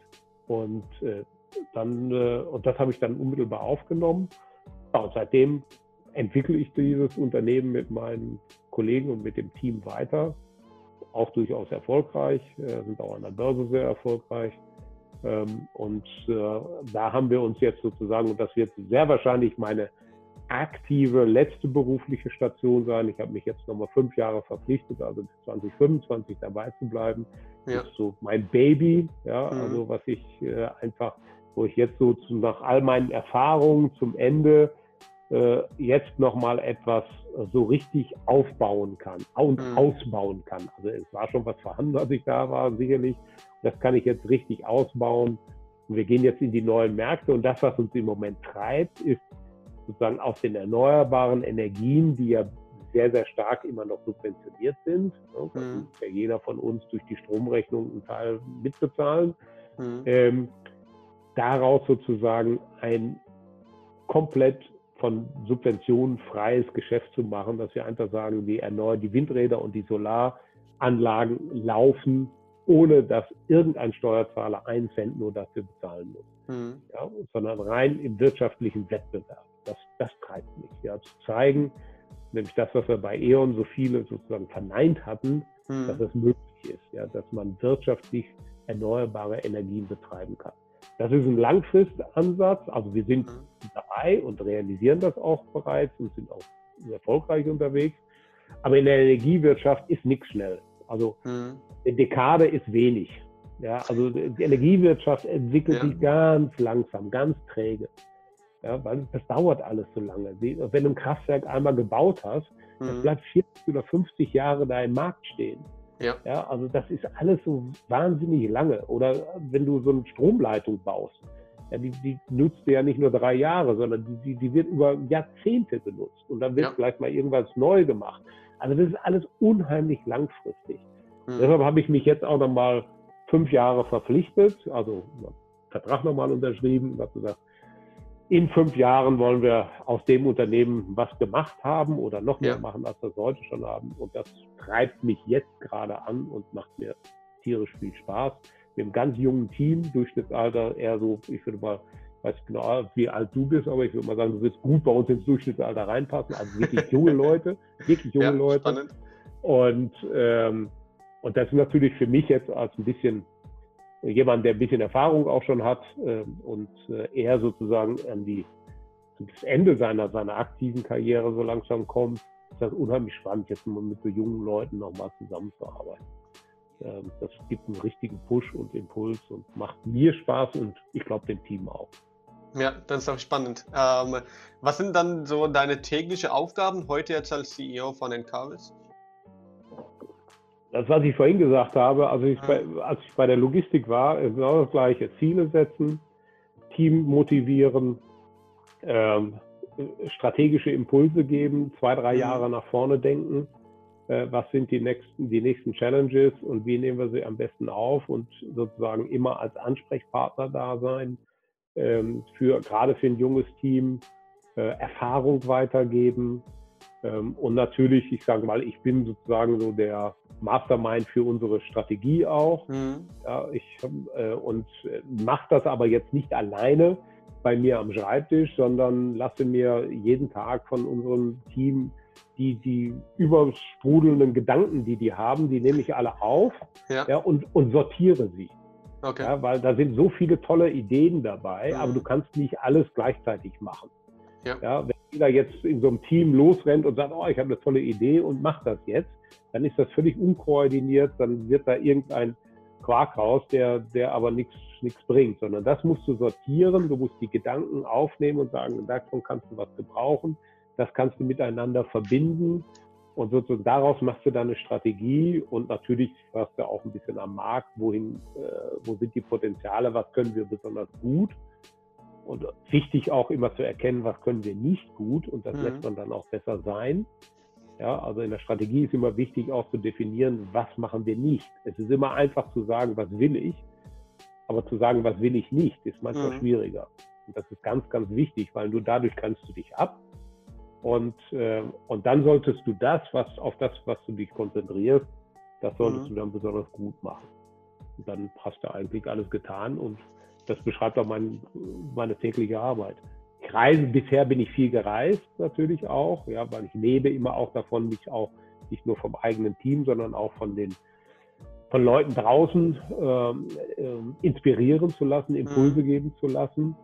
Und äh, dann, äh, und das habe ich dann unmittelbar aufgenommen. Ja, und seitdem entwickle ich dieses Unternehmen mit meinen Kollegen und mit dem Team weiter. Auch durchaus erfolgreich, äh, sind auch an der Börse sehr erfolgreich. Ähm, und äh, da haben wir uns jetzt sozusagen, und das wird sehr wahrscheinlich meine aktive letzte berufliche Station sein. Ich habe mich jetzt nochmal fünf Jahre verpflichtet, also bis 2025 dabei zu bleiben. Ja. Das ist so mein Baby, ja, mhm. also was ich äh, einfach wo ich jetzt so zu, nach all meinen Erfahrungen zum Ende äh, jetzt nochmal etwas so richtig aufbauen kann und mhm. ausbauen kann. Also es war schon was vorhanden, als ich da war, sicherlich. Das kann ich jetzt richtig ausbauen. Und wir gehen jetzt in die neuen Märkte und das, was uns im Moment treibt, ist sozusagen aus den erneuerbaren Energien, die ja sehr, sehr stark immer noch subventioniert sind. Ne? Das mhm. muss ja jeder von uns durch die Stromrechnung einen Teil mitbezahlen. Mhm. Ähm, daraus sozusagen ein komplett von Subventionen freies Geschäft zu machen, dass wir einfach sagen, die erneuern die Windräder und die Solaranlagen laufen, ohne dass irgendein Steuerzahler einen Cent nur dafür bezahlen muss, mhm. ja, sondern rein im wirtschaftlichen Wettbewerb. Das, das treibt mich, ja, zu zeigen, nämlich das, was wir bei E.ON so viele sozusagen verneint hatten, mhm. dass es möglich ist, ja, dass man wirtschaftlich erneuerbare Energien betreiben kann. Das ist ein Langfristansatz. Also wir sind mhm. dabei und realisieren das auch bereits und sind auch erfolgreich unterwegs. Aber in der Energiewirtschaft ist nichts schnell. Also mhm. eine Dekade ist wenig. Ja, also die Energiewirtschaft entwickelt ja. sich ganz langsam, ganz träge. Ja, weil das dauert alles so lange. Wenn du ein Kraftwerk einmal gebaut hast, mhm. das bleibt 40 oder 50 Jahre da im Markt stehen. Ja. ja. Also das ist alles so wahnsinnig lange. Oder wenn du so eine Stromleitung baust, ja, die, die nutzt du ja nicht nur drei Jahre, sondern die, die, die wird über Jahrzehnte genutzt. Und dann wird ja. vielleicht mal irgendwas neu gemacht. Also das ist alles unheimlich langfristig. Mhm. Deshalb habe ich mich jetzt auch nochmal fünf Jahre verpflichtet, also Vertrag nochmal unterschrieben und habe gesagt, in fünf Jahren wollen wir aus dem Unternehmen was gemacht haben oder noch mehr ja. machen, als wir es heute schon haben. Und das treibt mich jetzt gerade an und macht mir tierisch viel Spaß. Wir haben ein ganz jungen Team, Durchschnittsalter eher so, ich würde mal, weiß ich genau, wie alt du bist, aber ich würde mal sagen, du wirst gut bei uns ins Durchschnittsalter reinpassen. Also wirklich *laughs* junge Leute, wirklich junge ja, Leute. Spannend. Und, ähm, und das ist natürlich für mich jetzt als ein bisschen jemand, der ein bisschen Erfahrung auch schon hat äh, und äh, er sozusagen an die, das Ende seiner, seiner aktiven Karriere so langsam kommt, ist das unheimlich spannend, jetzt mal mit so jungen Leuten nochmal zusammenzuarbeiten. Ähm, das gibt einen richtigen Push und Impuls und macht mir Spaß und ich glaube dem Team auch. Ja, das ist auch spannend. Ähm, was sind dann so deine täglichen Aufgaben heute jetzt als CEO von Encarvis? Das, was ich vorhin gesagt habe, also ich bei, als ich bei der Logistik war, genau das gleiche. Ziele setzen, Team motivieren, ähm, strategische Impulse geben, zwei, drei mhm. Jahre nach vorne denken. Äh, was sind die nächsten, die nächsten Challenges und wie nehmen wir sie am besten auf und sozusagen immer als Ansprechpartner da sein ähm, für gerade für ein junges Team äh, Erfahrung weitergeben. Ähm, und natürlich, ich sage mal, ich bin sozusagen so der Mastermind für unsere Strategie auch. Mhm. Ja, ich, äh, und äh, mache das aber jetzt nicht alleine bei mir am Schreibtisch, sondern lasse mir jeden Tag von unserem Team die, die übersprudelnden Gedanken, die die haben, die nehme ich alle auf ja. ja und, und sortiere sie. Okay. Ja, weil da sind so viele tolle Ideen dabei, mhm. aber du kannst nicht alles gleichzeitig machen. Ja. ja. wenn jeder jetzt in so einem Team losrennt und sagt, oh, ich habe eine tolle Idee und macht das jetzt, dann ist das völlig unkoordiniert, dann wird da irgendein Quark raus, der, der aber nichts bringt, sondern das musst du sortieren, du musst die Gedanken aufnehmen und sagen, davon kannst du was gebrauchen, das kannst du miteinander verbinden und sozusagen daraus machst du dann eine Strategie und natürlich fragst du auch ein bisschen am Markt, wohin, äh, wo sind die Potenziale, was können wir besonders gut. Und wichtig auch immer zu erkennen, was können wir nicht gut und das mhm. lässt man dann auch besser sein. Ja, also in der Strategie ist immer wichtig auch zu definieren, was machen wir nicht. Es ist immer einfach zu sagen, was will ich, aber zu sagen, was will ich nicht, ist manchmal mhm. schwieriger. Und das ist ganz, ganz wichtig, weil nur dadurch kannst du dich ab und, äh, und dann solltest du das, was auf das, was du dich konzentrierst, das solltest mhm. du dann besonders gut machen. Und dann hast du eigentlich alles getan und das beschreibt auch mein, meine tägliche Arbeit. Ich reise, bisher bin ich viel gereist, natürlich auch, ja, weil ich lebe immer auch davon, mich auch nicht nur vom eigenen Team, sondern auch von den von Leuten draußen ähm, äh, inspirieren zu lassen, Impulse mhm. geben zu lassen.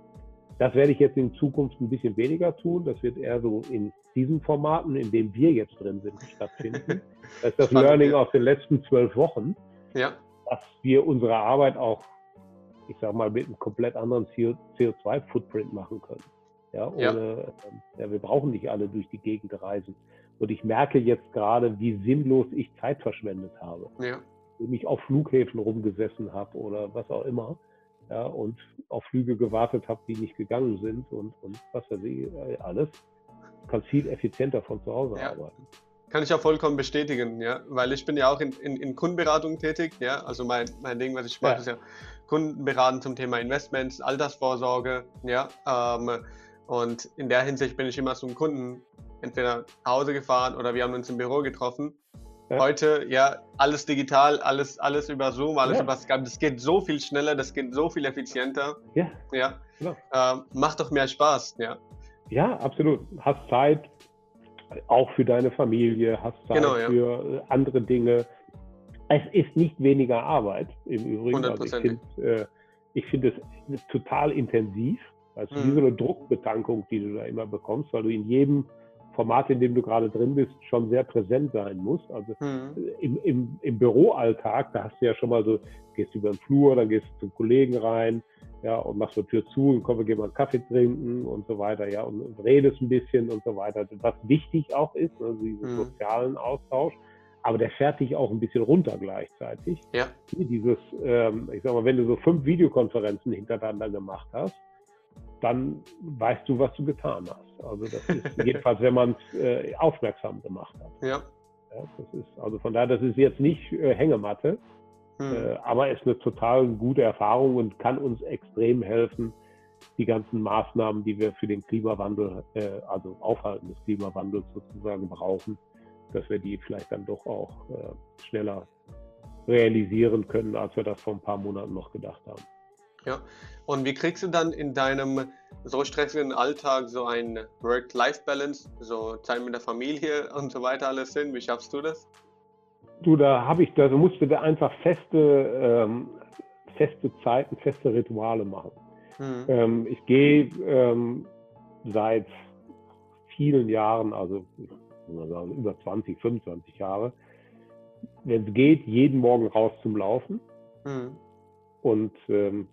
Das werde ich jetzt in Zukunft ein bisschen weniger tun. Das wird eher so in diesen Formaten, in denen wir jetzt drin sind, stattfinden. *laughs* Das ist das Spannend, Learning ja. aus den letzten zwölf Wochen, ja. dass wir unsere Arbeit auch, ich sag mal, mit einem komplett anderen CO2-Footprint machen können. Ja, ohne, ja. Ähm, ja, wir brauchen nicht alle durch die Gegend reisen. Und ich merke jetzt gerade, wie sinnlos ich Zeit verschwendet habe. Ja. Wenn ich auf Flughäfen rumgesessen habe oder was auch immer ja, und auf Flüge gewartet habe, die nicht gegangen sind und, und was weiß ich, äh, alles. Du kannst viel effizienter von zu Hause ja. arbeiten. Kann ich auch vollkommen bestätigen, ja, weil ich bin ja auch in, in, in Kundenberatung tätig, ja, also mein, mein Ding, was ich mache, ja. ist ja Kundenberaten zum Thema Investments, Altersvorsorge, ja, ähm, und in der Hinsicht bin ich immer zum Kunden entweder nach Hause gefahren oder wir haben uns im Büro getroffen ja. Heute, ja, alles digital, alles, alles über Zoom, alles ja. über Skype. Das geht so viel schneller, das geht so viel effizienter. Ja. ja. Genau. Ähm, macht doch mehr Spaß, ja. Ja, absolut. Hast Zeit auch für deine Familie, hast Zeit genau, ja. für äh, andere Dinge. Es ist nicht weniger Arbeit im Übrigen. Also ich finde äh, find es total intensiv. Also mhm. wie so eine Druckbetankung, die du da immer bekommst, weil du in jedem Format, in dem du gerade drin bist, schon sehr präsent sein muss. Also mhm. im, im, im Büroalltag, da hast du ja schon mal so, gehst über den Flur, dann gehst du zum Kollegen rein, ja, und machst die Tür zu und komm, wir gehen mal einen Kaffee trinken und so weiter, ja, und, und redest ein bisschen und so weiter. Was wichtig auch ist, also diesen mhm. sozialen Austausch, aber der fährt dich auch ein bisschen runter gleichzeitig. Ja. Dieses, ähm, ich sag mal, wenn du so fünf Videokonferenzen hintereinander gemacht hast, dann weißt du, was du getan hast. Also das ist *laughs* jedenfalls, wenn man es äh, aufmerksam gemacht hat. Ja. ja. Das ist, also von daher, das ist jetzt nicht äh, Hängematte, hm. äh, aber ist eine total gute Erfahrung und kann uns extrem helfen, die ganzen Maßnahmen, die wir für den Klimawandel, äh, also Aufhalten des Klimawandels sozusagen brauchen, dass wir die vielleicht dann doch auch äh, schneller realisieren können, als wir das vor ein paar Monaten noch gedacht haben. Ja. Und wie kriegst du dann in deinem so stressigen Alltag so ein Work-Life-Balance, so Zeit mit der Familie *laughs* und so weiter alles hin? Wie schaffst du das? Du, da habe ich, da musste da einfach feste, ähm, feste Zeiten, feste Rituale machen. Mhm. Ähm, ich gehe ähm, seit vielen Jahren, also sagen, über 20, 25 Jahre, wenn es geht, jeden Morgen raus zum Laufen. Mhm. Und ähm,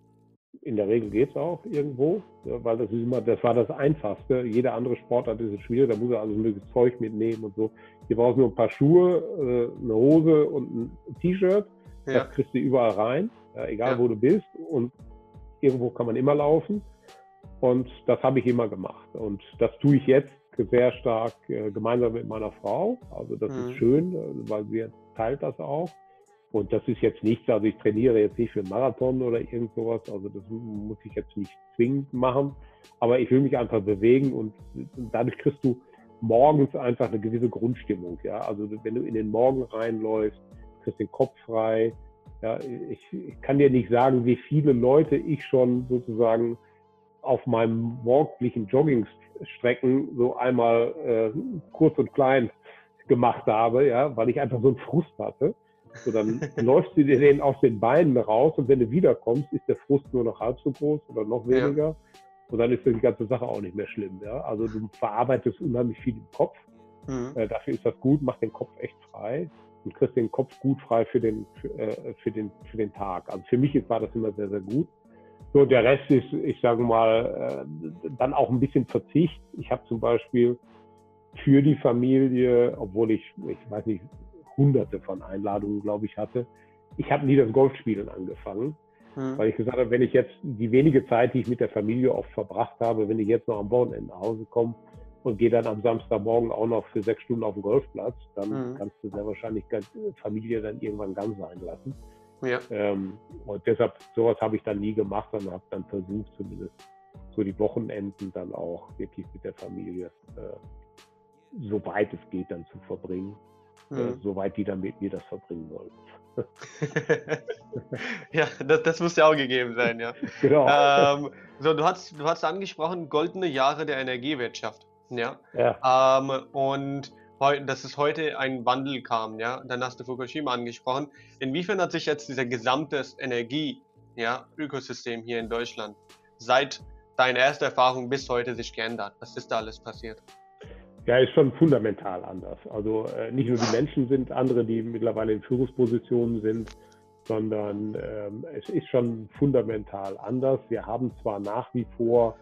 in der Regel geht es auch irgendwo, weil das ist immer, das war das Einfachste. Jede andere Sportart ist schwierig, da muss er also mögliches Zeug mitnehmen und so. Hier brauchst du nur ein paar Schuhe, äh, eine Hose und ein T-Shirt. Ja. Das kriegst du überall rein, egal ja. wo du bist. Und irgendwo kann man immer laufen. Und das habe ich immer gemacht. Und das tue ich jetzt sehr stark äh, gemeinsam mit meiner Frau. Also das mhm. ist schön, äh, weil wir teilt das auch. Und das ist jetzt nichts, also ich trainiere jetzt nicht für einen Marathon oder irgend sowas, also das muss ich jetzt nicht zwingend machen, aber ich will mich einfach bewegen und dadurch kriegst du morgens einfach eine gewisse Grundstimmung, ja, also wenn du in den Morgen reinläufst, kriegst den Kopf frei, ja, ich, ich kann dir nicht sagen, wie viele Leute ich schon sozusagen auf meinem morgendlichen Joggingstrecken so einmal äh, kurz und klein gemacht habe, ja, weil ich einfach so einen Frust hatte. So, dann läufst du dir den aus den Beinen raus und wenn du wiederkommst, ist der Frust nur noch halb so groß oder noch weniger. Ja. Und dann ist die ganze Sache auch nicht mehr schlimm. Ja? Also du verarbeitest unheimlich viel im Kopf. Mhm. Äh, dafür ist das gut, macht den Kopf echt frei und kriegst den Kopf gut frei für den, für, äh, für den, für den Tag. Also für mich war das immer sehr, sehr gut. So, der Rest ist, ich sage mal, äh, dann auch ein bisschen Verzicht. Ich habe zum Beispiel für die Familie, obwohl ich, ich weiß nicht, hunderte von Einladungen, glaube ich, hatte. Ich habe nie das Golfspielen angefangen, mhm. weil ich gesagt habe, wenn ich jetzt die wenige Zeit, die ich mit der Familie oft verbracht habe, wenn ich jetzt noch am Wochenende nach Hause komme und gehe dann am Samstagmorgen auch noch für sechs Stunden auf den Golfplatz, dann mhm. kannst du sehr wahrscheinlich Familie dann irgendwann ganz sein lassen. Ja. Ähm, und deshalb, sowas habe ich dann nie gemacht, sondern habe dann versucht, zumindest so die Wochenenden dann auch wirklich mit der Familie äh, soweit es geht, dann zu verbringen. Äh, mhm. Soweit die dann mit mir das verbringen wollen. *laughs* ja, das, das muss ja auch gegeben sein, ja. *laughs* Genau. Ähm, so, du hast, du hast angesprochen, goldene Jahre der Energiewirtschaft. Ja. ja. Ähm, und dass es heute ein Wandel kam, ja. Dann hast du Fukushima angesprochen. Inwiefern hat sich jetzt dieser gesamte Energie, ja, Ökosystem hier in Deutschland seit deiner ersten Erfahrung bis heute sich geändert? Was ist da alles passiert? Ja, ist schon fundamental anders. Also äh, nicht nur die Menschen sind andere, die mittlerweile in Führungspositionen sind, sondern ähm, es ist schon fundamental anders. Wir haben zwar nach wie vor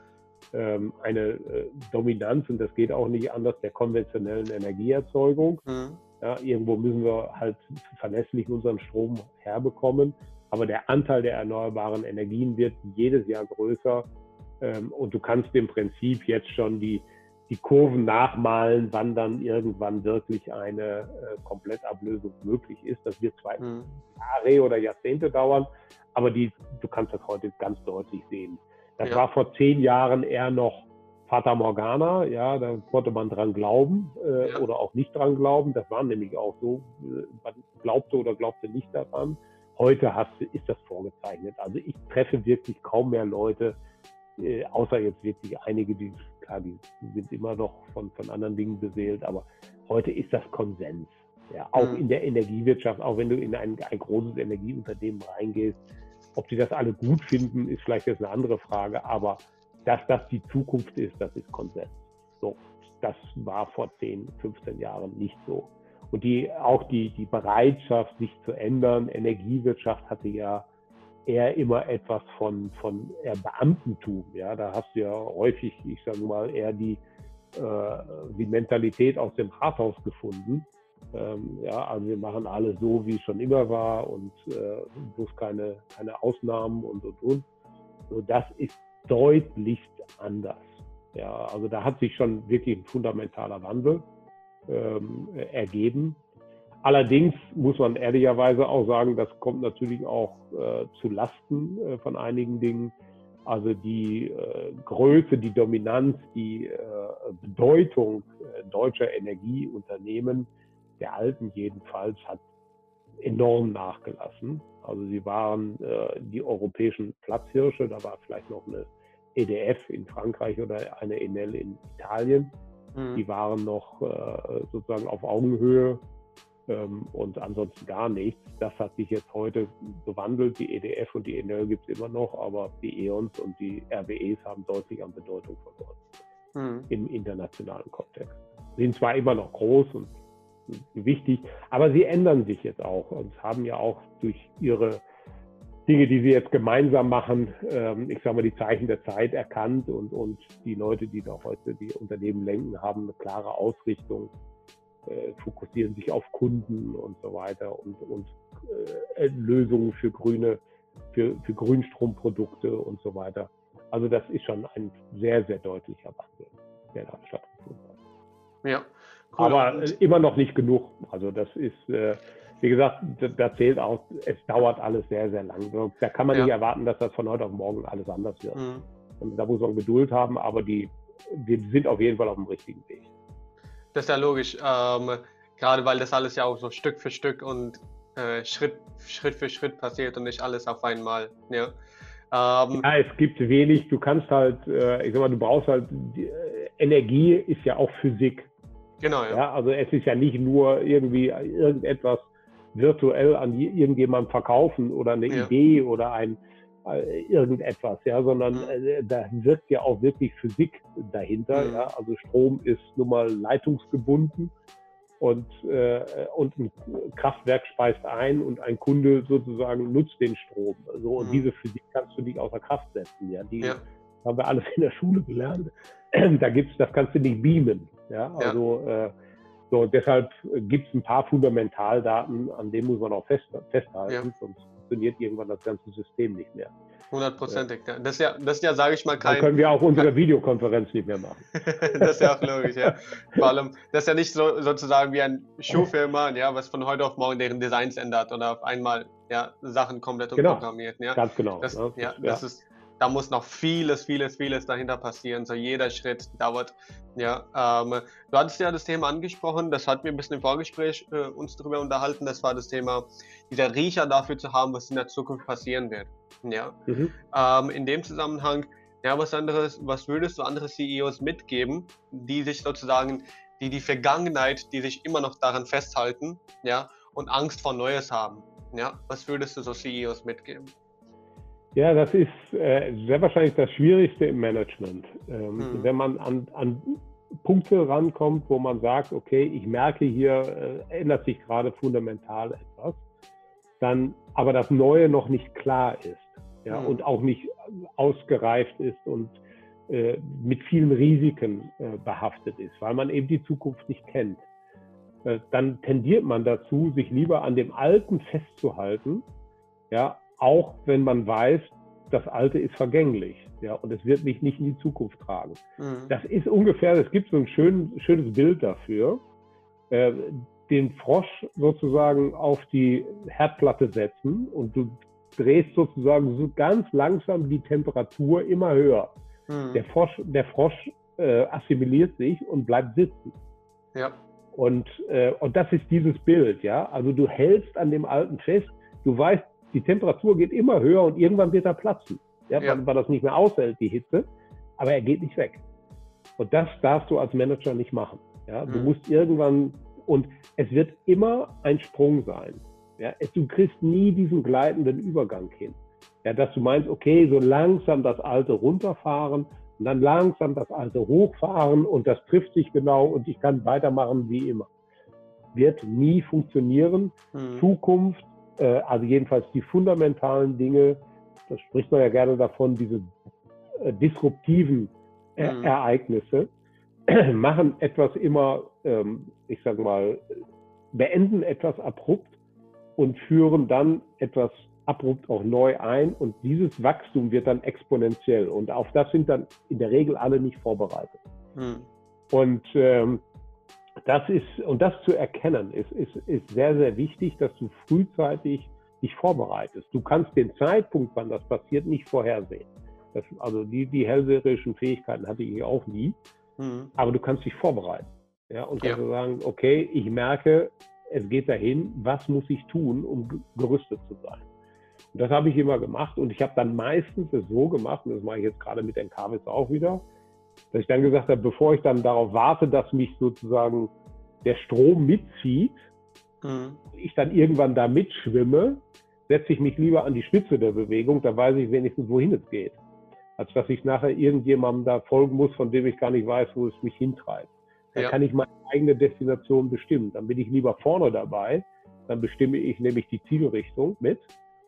ähm, eine äh, Dominanz, und das geht auch nicht anders, der konventionellen Energieerzeugung. Mhm. Ja, irgendwo müssen wir halt verlässlich unseren Strom herbekommen, aber der Anteil der erneuerbaren Energien wird jedes Jahr größer ähm, und du kannst im Prinzip jetzt schon die die Kurven nachmalen, wann dann irgendwann wirklich eine äh, Komplettablösung möglich ist. Das wird zwei mhm. Jahre oder Jahrzehnte dauern, aber die, du kannst das heute ganz deutlich sehen. Das ja. war vor zehn Jahren eher noch Fata Morgana, ja, da konnte man dran glauben äh, ja. oder auch nicht dran glauben. Das war nämlich auch so, äh, man glaubte oder glaubte nicht daran. Heute hast, ist das vorgezeichnet. Also ich treffe wirklich kaum mehr Leute, äh, außer jetzt wirklich einige, die klar, die sind immer noch von, von anderen Dingen beseelt, aber heute ist das Konsens. Ja, auch mhm. in der Energiewirtschaft, auch wenn du in ein, ein großes Energieunternehmen reingehst, ob die das alle gut finden, ist vielleicht jetzt eine andere Frage, aber dass das die Zukunft ist, das ist Konsens. So, das war vor 10, 15 Jahren nicht so. Und die, auch die, die Bereitschaft, sich zu ändern, Energiewirtschaft hatte ja eher immer etwas von, von eher Beamtentum. Ja, da hast du ja häufig, ich sage mal, eher die, äh, die Mentalität aus dem Rathaus gefunden. Ähm, ja, also wir machen alles so, wie es schon immer war und äh, bloß keine, keine Ausnahmen und und und. So, das ist deutlich anders. Ja, also da hat sich schon wirklich ein fundamentaler Wandel ähm, ergeben. Allerdings muss man ehrlicherweise auch sagen, das kommt natürlich auch äh, zu Lasten äh, von einigen Dingen. Also die äh, Größe, die Dominanz, die äh, Bedeutung äh, deutscher Energieunternehmen, der alten jedenfalls, hat enorm nachgelassen. Also sie waren äh, die europäischen Platzhirsche, da war vielleicht noch eine EDF in Frankreich oder eine Enel in Italien. Mhm. Die waren noch sozusagen auf Augenhöhe ähm, und ansonsten gar nichts. Das hat sich jetzt heute gewandelt. Die EDF und die Enel gibt es immer noch, aber die E.ONs und die RWEs haben deutlich an Bedeutung verloren hm. im internationalen Kontext. sind zwar immer noch groß und wichtig, aber sie ändern sich jetzt auch und haben ja auch durch ihre Dinge, die sie jetzt gemeinsam machen, ähm, ich sage mal, die Zeichen der Zeit erkannt und, und die Leute, die da heute die Unternehmen lenken, haben eine klare Ausrichtung, äh, fokussieren sich auf Kunden und so weiter und, und äh, Lösungen für grüne, für, für Grünstromprodukte und so weiter. Also das ist schon ein sehr, sehr deutlicher Wandel, der da stattgefunden hat. Ja. Cool. Aber äh, immer noch nicht genug. Also das ist, äh, wie gesagt, da zählt auch, es dauert alles sehr, sehr lang. Da kann man ja. nicht erwarten, dass das von heute auf morgen alles anders wird. Mhm. Und da muss man Geduld haben, aber die, wir sind auf jeden Fall auf dem richtigen Weg. Das ist ja logisch, ähm, gerade weil das alles ja auch so Stück für Stück und äh, Schritt, Schritt für Schritt passiert und nicht alles auf einmal. Ja. Ähm, ja, es gibt wenig, du kannst halt, äh, ich sag mal, du brauchst halt, die, äh, Energie ist ja auch Physik. Genau, ja. ja. Also es ist ja nicht nur irgendwie irgendetwas virtuell an irgendjemandem verkaufen oder eine ja. Idee oder ein irgendetwas, ja, sondern mhm. äh, da wirkt ja auch wirklich Physik dahinter. Mhm. Ja? Also Strom ist nun mal leitungsgebunden und, äh, und ein Kraftwerk speist ein und ein Kunde sozusagen nutzt den Strom. So, und mhm. diese Physik kannst du nicht außer Kraft setzen. Ja? Die ja. haben wir alles in der Schule gelernt. *clears throat* da gibt's, das kannst du nicht beamen. Ja, also ja. Äh, so, deshalb gibt es ein paar Fundamentaldaten, an denen muss man auch fest, festhalten, sonst funktioniert irgendwann das ganze System nicht mehr. Hundertprozentig. Ja. Das ist ja, das ist ja, sage ich mal, kein. Dann können wir auch unsere Videokonferenz nicht mehr machen. *laughs* das ist ja auch logisch, ja. Vor allem, das ist ja nicht so sozusagen wie ein Schuhfirma, ja, was von heute auf morgen deren Designs ändert oder auf einmal ja, Sachen komplett genau. umprogrammiert. Ja. Ganz genau. Das, ja, ja, das ist da muss noch vieles, vieles, vieles dahinter passieren. So jeder Schritt dauert. Ja, ähm, du hattest ja das Thema angesprochen, das hatten wir ein bisschen im Vorgespräch äh, uns darüber unterhalten. Das war das Thema, dieser Riecher dafür zu haben, was in der Zukunft passieren wird. Ja, mhm. ähm, in dem Zusammenhang, ja, was anderes, was würdest du andere CEOs mitgeben, die sich sozusagen, die die Vergangenheit, die sich immer noch daran festhalten, ja, und Angst vor Neues haben? Ja, was würdest du so CEOs mitgeben? Ja, das ist äh, sehr wahrscheinlich das Schwierigste im Management. Ähm, mhm. Wenn man an, an, Punkte rankommt, wo man sagt, okay, ich merke, hier äh, ändert sich gerade fundamental etwas, dann aber das Neue noch nicht klar ist ja, mhm. und auch nicht ausgereift ist und äh, mit vielen Risiken äh, behaftet ist, weil man eben die Zukunft nicht kennt. Äh, dann tendiert man dazu, sich lieber an dem Alten festzuhalten, ja, auch wenn man weiß, das Alte ist vergänglich. Ja, und es wird mich nicht in die Zukunft tragen. Mhm. Das ist ungefähr, es gibt so ein schön, schönes Bild dafür. Äh, den Frosch sozusagen auf die Herdplatte setzen und du drehst sozusagen so ganz langsam die Temperatur immer höher. Mhm. Der Frosch, der Frosch äh, assimiliert sich und bleibt sitzen. Ja. Und, äh, und das ist dieses Bild, ja. Also du hältst an dem Alten fest, du weißt, die Temperatur geht immer höher und irgendwann wird er platzen. Ja, ja. Weil, weil das nicht mehr aushält, die Hitze, aber er geht nicht weg. Und das darfst du als Manager nicht machen. Ja, du mhm. musst irgendwann, und es wird immer ein Sprung sein. Ja, du kriegst nie diesen gleitenden Übergang hin. Ja, dass du meinst, okay, so langsam das Alte runterfahren und dann langsam das Alte hochfahren und das trifft sich genau und ich kann weitermachen wie immer. Wird nie funktionieren. Mhm. Zukunft äh, also jedenfalls die fundamentalen Dinge, da spricht man ja gerne davon, diese äh, disruptiven er mhm. Ereignisse, *clears throat* machen etwas immer, ähm, ich sage mal, beenden etwas abrupt und führen dann etwas abrupt auch neu ein und dieses Wachstum wird dann exponentiell und auf das sind dann in der Regel alle nicht vorbereitet. Mhm. Und ähm, das ist, und das zu erkennen, ist, ist, ist sehr, sehr wichtig, dass du frühzeitig dich vorbereitest. Du kannst den Zeitpunkt, wann das passiert, nicht vorhersehen. Das, also die, die hellseherischen Fähigkeiten hatte ich auch nie, mhm. aber du kannst dich vorbereiten. Ja, und kannst ja. sagen, okay, ich merke, es geht dahin, was muss ich tun, um gerüstet zu sein? Und das habe ich immer gemacht und ich habe dann meistens es so gemacht, und das mache ich jetzt gerade mit den KWs auch wieder, dass ich dann gesagt habe, bevor ich dann darauf warte, dass mich sozusagen der Strom mitzieht, mhm. ich dann irgendwann da mitschwimme, setze ich mich lieber an die Spitze der Bewegung, da weiß ich wenigstens, wohin es geht. Als dass ich nachher irgendjemandem da folgen muss, von dem ich gar nicht weiß, wo es mich hintreibt. Dann ja. kann ich meine eigene Destination bestimmen. Dann bin ich lieber vorne dabei. Dann bestimme ich nämlich die Zielrichtung mit.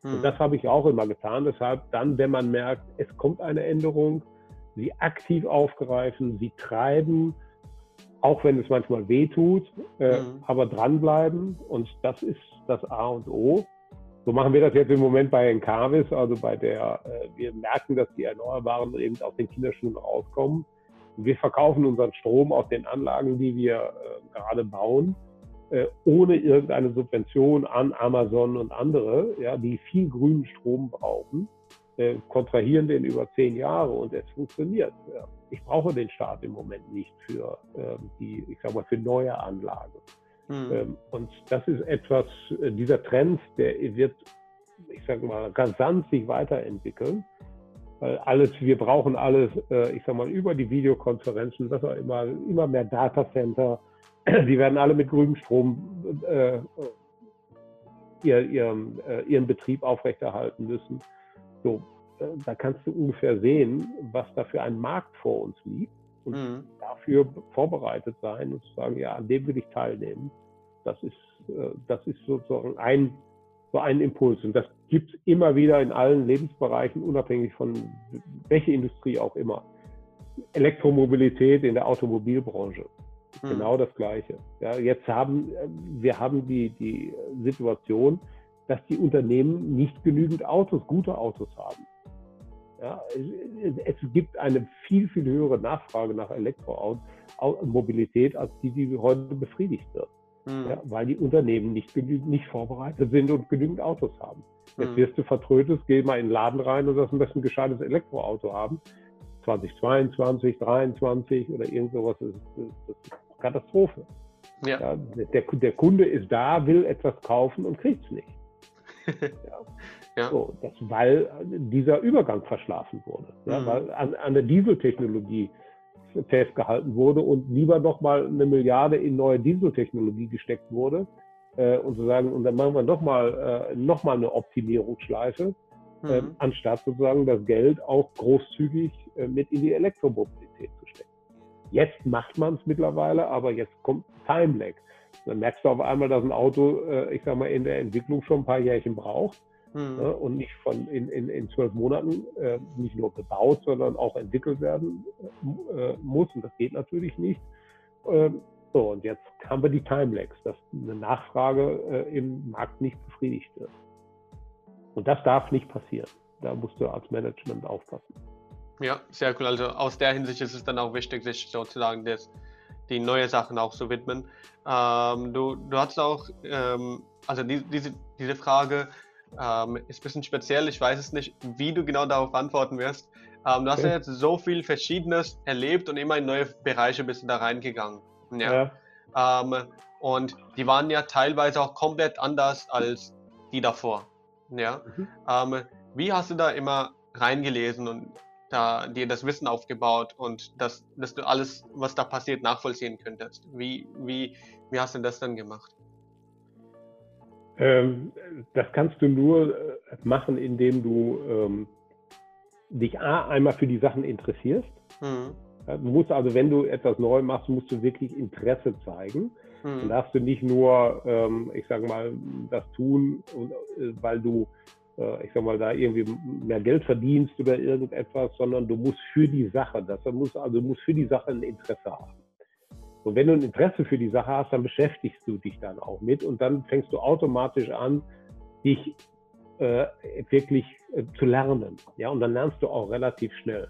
Mhm. Und das habe ich auch immer getan. Deshalb dann, wenn man merkt, es kommt eine Änderung, sie aktiv aufgreifen, sie treiben, auch wenn es manchmal weh tut, äh, mhm. aber dranbleiben. Und das ist das A und O. So machen wir das jetzt im Moment bei Encarvis, also bei der, äh, wir merken, dass die Erneuerbaren eben aus den Kinderschuhen rauskommen. Und wir verkaufen unseren Strom aus den Anlagen, die wir äh, gerade bauen, äh, ohne irgendeine Subvention an Amazon und andere, ja, die viel grünen Strom brauchen, äh, kontrahieren den über zehn Jahre und es funktioniert. Ja. Ich brauche den Staat im Moment nicht für ähm, die, ich sag mal, für neue Anlagen. Mhm. Und das ist etwas, äh, dieser Trend, der wird, ich sage mal, rasant sich weiterentwickeln. Weil alles, wir brauchen alles, äh, ich sage mal, über die Videokonferenzen, was auch immer, immer mehr Datacenter. *clears throat* Die werden alle mit grünem Strom ihr, äh, ihren Betrieb aufrechterhalten müssen. So, äh, da kannst du ungefähr sehen, was da für ein Markt vor uns liegt und mhm. dafür vorbereitet sein und zu sagen, ja, an dem will ich teilnehmen. Das ist, äh, das ist sozusagen ein, so ein Impuls. Und das gibt es immer wieder in allen Lebensbereichen, unabhängig von welcher Industrie auch immer. Elektromobilität in der Automobilbranche. Mhm. Genau das Gleiche. Ja, jetzt haben äh, wir haben die, die Situation, dass die Unternehmen nicht genügend Autos, gute Autos haben. Ja, es gibt eine viel, viel höhere Nachfrage nach Elektromobilität, als die, die heute befriedigt wird. Mhm. Ja, weil die Unternehmen nicht, nicht vorbereitet sind und genügend Autos haben. Jetzt mhm. wirst du vertrötet, geh mal in den Laden rein und sagst, du möchtest ein gescheites Elektroauto haben. 2022, 2023 oder irgend sowas, das ist, das ist Katastrophe. Ja. ja der, der Kunde ist da, will etwas kaufen und kriegt es nicht. Ja. Ja. So, das, weil dieser Übergang verschlafen wurde. Ja, mhm. Weil an, an der Dieseltechnologie festgehalten wurde und lieber noch mal eine Milliarde in neue Dieseltechnologie gesteckt wurde äh, und zu sagen, und dann machen wir noch mal, äh, noch mal eine Optimierungsschleife, äh, mhm. äh, anstatt sozusagen das Geld auch großzügig äh, mit in die Elektromobilität zu stecken. Jetzt macht man es mittlerweile, aber jetzt kommt Time Lag. Dann merkst du auf einmal, dass ein Auto, äh, ich sag mal, in der Entwicklung schon ein paar Jährchen braucht mhm. ne, und nicht von in, in, in zwölf Monaten äh, nicht nur gebaut, sondern auch entwickelt werden äh, muss. Und das geht natürlich nicht. Ähm, so, und jetzt haben wir die Timelags, dass eine Nachfrage äh, im Markt nicht befriedigt wird. Und das darf nicht passieren. Da musst du als Management aufpassen. Ja, sehr cool. Also aus der Hinsicht ist es dann auch wichtig, sich sozusagen das, die neue Sachen auch zu widmen. Ähm, du, du hast auch, ähm, also die, diese, diese Frage, ähm, ist ein bisschen speziell. Ich weiß es nicht, wie du genau darauf antworten wirst. Ähm, du hast okay. ja jetzt so viel Verschiedenes erlebt und immer in neue Bereiche bist du da reingegangen. Ja. ja. Ähm, und die waren ja teilweise auch komplett anders als die davor. Ja. Mhm. Ähm, wie hast du da immer reingelesen und da dir das Wissen aufgebaut und das, dass du alles, was da passiert, nachvollziehen könntest? Wie, wie, wie hast du das dann gemacht? Ähm, das kannst du nur äh, machen, indem du ähm, dich A, einmal für die Sachen interessierst. Mhm. Ja, du musst also, wenn du etwas neu machst, musst du wirklich Interesse zeigen. Mhm. Dann darfst du nicht nur, ähm, ich sage mal, das tun, äh, weil du, äh, ich sag mal, da irgendwie mehr Geld verdienst oder irgendetwas, sondern du musst für die Sache, das muss, also du musst für die Sache ein Interesse haben. Und wenn du ein Interesse für die Sache hast, dann beschäftigst du dich dann auch mit und dann fängst du automatisch an, dich äh, wirklich äh, zu lernen. Ja, und dann lernst du auch relativ schnell.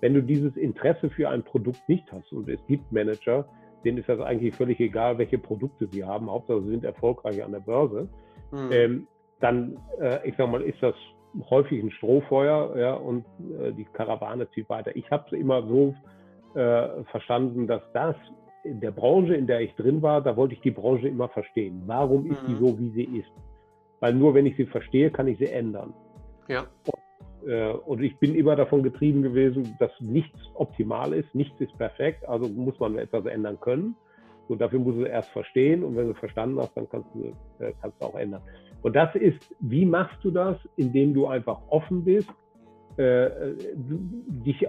Wenn du dieses Interesse für ein Produkt nicht hast, und es gibt Manager, denen ist das eigentlich völlig egal, welche Produkte sie haben, Hauptsache sie sind erfolgreich an der Börse, mhm. ähm, dann, äh, ich sag mal, ist das häufig ein Strohfeuer ja, und äh, die Karawane zieht weiter. Ich habe es immer so äh, verstanden, dass das in der Branche, in der ich drin war, da wollte ich die Branche immer verstehen. Warum ist mhm. die so, wie sie ist? Weil nur wenn ich sie verstehe, kann ich sie ändern. Ja. Und, äh, und ich bin immer davon getrieben gewesen, dass nichts optimal ist, nichts ist perfekt, also muss man etwas ändern können. So, dafür muss du erst verstehen und wenn du verstanden hast, dann kannst du, äh, kannst du auch ändern. Und das ist, wie machst du das? Indem du einfach offen bist, äh, dich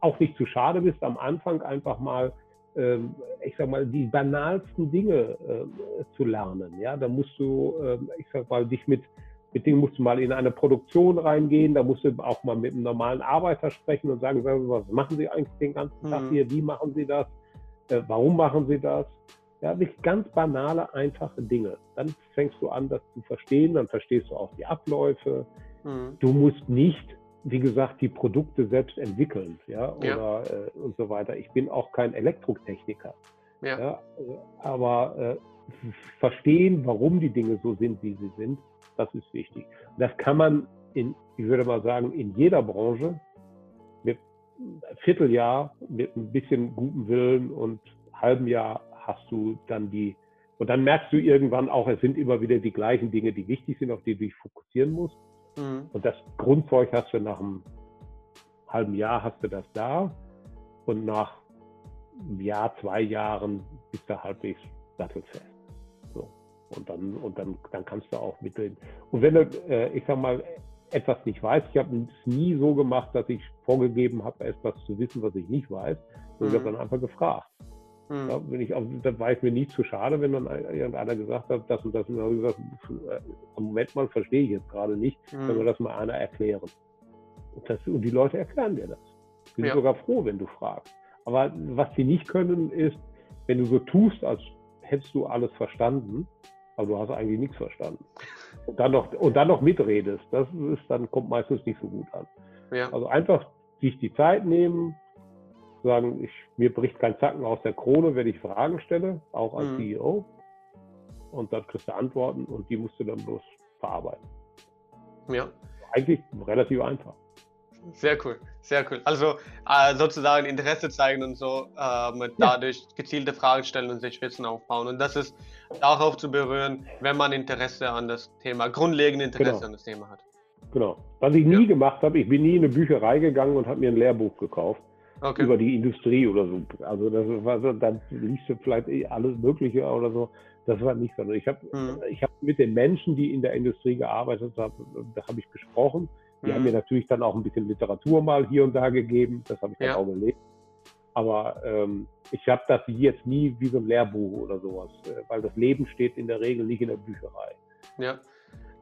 auch nicht zu schade bist, am Anfang einfach mal ähm, ich sag mal, die banalsten Dinge äh, zu lernen. Ja, da musst du, äh, ich sag mal, dich mit, mit Dingen musst du mal in eine Produktion reingehen, da musst du auch mal mit einem normalen Arbeiter sprechen und sagen, was machen Sie eigentlich den ganzen mhm. Tag hier, wie machen Sie das, äh, warum machen Sie das? Ja, wirklich ganz banale, einfache Dinge. Dann fängst du an, das zu verstehen, dann verstehst du auch die Abläufe. Mhm. Du musst nicht wie gesagt, die Produkte selbst entwickeln, ja, oder ja. Äh, und so weiter. Ich bin auch kein Elektrotechniker. Ja. ja aber äh, verstehen, warum die Dinge so sind, wie sie sind, das ist wichtig. das kann man in, ich würde mal sagen, in jeder Branche mit einem Vierteljahr, mit ein bisschen gutem Willen und halbem Jahr hast du dann die, und dann merkst du irgendwann auch, es sind immer wieder die gleichen Dinge, die wichtig sind, auf die du dich fokussieren musst. Mhm. Und das Grundzeug hast du nach einem halben Jahr hast du das da und nach einem Jahr, zwei Jahren bist du halbwegs sattelfest. So. Und dann, und dann, dann kannst du auch mitreden. Und wenn du, äh, ich sag mal, etwas nicht weißt, ich habe es nie so gemacht, dass ich vorgegeben habe, etwas zu wissen, was ich nicht weiß, sondern mhm. ich habe dann einfach gefragt. Mhm. Ja, wenn ich, das war ich mir nie zu schade, wenn dann irgendeiner gesagt hat, das und das. Und dann habe ich gesagt, äh, Moment mal, verstehe ich jetzt gerade nicht, mhm. kann mir das mal einer erklären. Und, das, und, die Leute erklären dir das. Die sind ja. sogar froh, wenn du fragst. Aber was sie nicht können, ist, wenn du so tust, als hättest du alles verstanden, aber du hast eigentlich nichts verstanden. Und dann noch, und dann noch mitredest, das ist, dann kommt meistens nicht so gut an. Ja. Also einfach sich die Zeit nehmen, sagen, ich, mir bricht kein Zacken aus der Krone, wenn ich Fragen stelle, auch als mhm. CEO. Und dann kriegst du Antworten und die musst du dann bloß verarbeiten. Ja. Eigentlich relativ einfach. Sehr cool, sehr cool. Also äh, sozusagen Interesse zeigen und so, äh, dadurch gezielte Fragen stellen und sich Wissen aufbauen. Und das ist darauf zu berühren, wenn man Interesse an das Thema, grundlegende Interesse genau. an das Thema hat. Genau. Was ich nie ja. gemacht habe, ich bin nie in eine Bücherei gegangen und habe mir ein Lehrbuch gekauft okay. über die Industrie oder so. Also das war so, dann liest du vielleicht eh alles Mögliche oder so. Das war nicht so. Ich habe mhm. ich hab mit den Menschen, die in der Industrie gearbeitet haben, da habe ich gesprochen. Die mhm. haben mir natürlich dann auch ein bisschen Literatur mal hier und da gegeben. Das habe ich dann ja. auch gelesen. Aber ähm, ich habe das jetzt nie wie so ein Lehrbuch oder sowas, äh, weil das Leben steht in der Regel nicht in der Bücherei. Ja.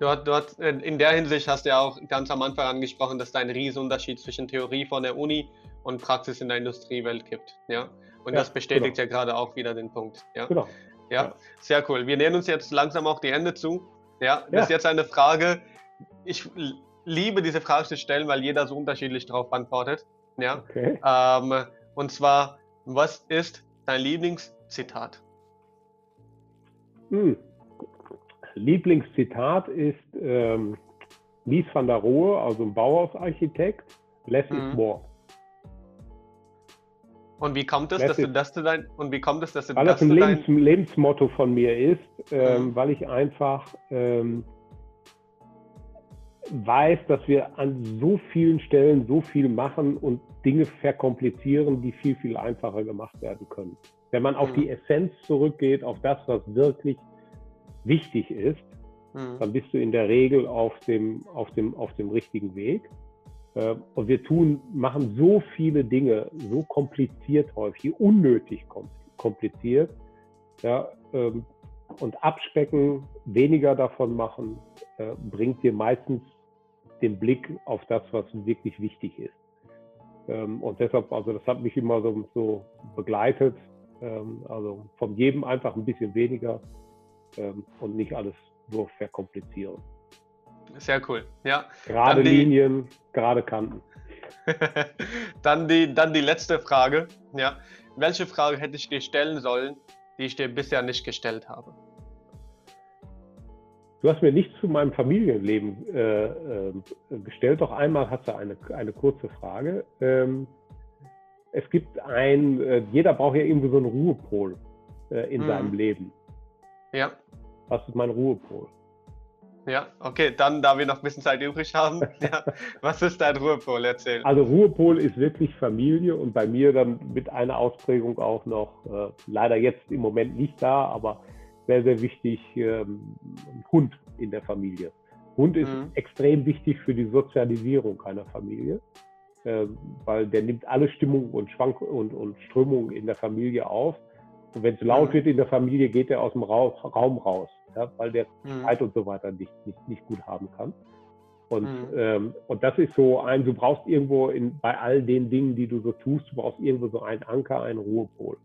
Dort, dort, in der Hinsicht hast du ja auch ganz am Anfang angesprochen, dass da ein Riesenunterschied zwischen Theorie von der Uni und Praxis in der Industriewelt gibt. Ja? Und ja, das bestätigt genau. ja gerade auch wieder den Punkt. Ja? Genau. Ja, ja, sehr cool. Wir nähern uns jetzt langsam auch die Ende zu. Ja, das ist jetzt eine Frage. Ich liebe diese Frage zu stellen, weil jeder so unterschiedlich darauf antwortet. Ja. Okay. Ähm, und zwar, was ist dein Lieblingszitat? Hm. Lieblingszitat ist ähm, Mies van der Rohe, also ein Bauhausarchitekt. Less mhm. is more. Und wie kommt es, dass du das zu dein und wie kommt es, dass du weil das, das ein Lebens, dein... Lebensmotto von mir ist, ähm, mhm. weil ich einfach ähm, weiß, dass wir an so vielen Stellen so viel machen und Dinge verkomplizieren, die viel, viel einfacher gemacht werden können. Wenn man auf mhm. die Essenz zurückgeht, auf das, was wirklich wichtig ist, mhm. dann bist du in der Regel auf dem, auf dem, auf dem richtigen Weg. Äh, und wir tun, machen so viele Dinge so kompliziert häufig, unnötig kompliziert. Ja, ähm, und abspecken, weniger davon machen, äh, bringt dir meistens den Blick auf das, was wirklich wichtig ist. Ähm, und deshalb, also das hat mich immer so, so begleitet. Ähm, also von jedem einfach ein bisschen weniger und nicht alles nur verkomplizieren. Sehr cool. Ja. Gerade die, Linien, gerade Kanten. *laughs* dann, die, dann die letzte Frage. Ja. Welche Frage hätte ich dir stellen sollen, die ich dir bisher nicht gestellt habe? Du hast mir nichts zu meinem Familienleben äh, äh, gestellt, doch einmal hast du eine, eine kurze Frage. Ähm, es gibt ein, äh, jeder braucht ja irgendwie so einen Ruhepol äh, in mhm. seinem Leben. Ja. Was ist mein Ruhepol? Ja, okay, dann, da wir noch ein bisschen Zeit übrig haben, *laughs* ja, was ist dein Ruhepol? Erzähl. Also Ruhepol ist wirklich Familie und bei mir dann mit einer Ausprägung auch noch, äh, leider jetzt im Moment nicht da, aber sehr, sehr wichtig, ähm, Hund in der Familie. Hund ist mhm. extrem wichtig für die Sozialisierung einer Familie. äh, weil der nimmt alle Stimmung und Schwank und, und Strömungen in der Familie auf. Und wenn es laut mhm. wird in der Familie, geht er aus dem Raum raus, ja, weil der mhm. Streit und so weiter nicht, nicht, nicht gut haben kann. Und, mhm. ähm, und das ist so ein, du brauchst irgendwo in, bei all den Dingen, die du so tust, du brauchst irgendwo so einen Anker, einen Ruhepol.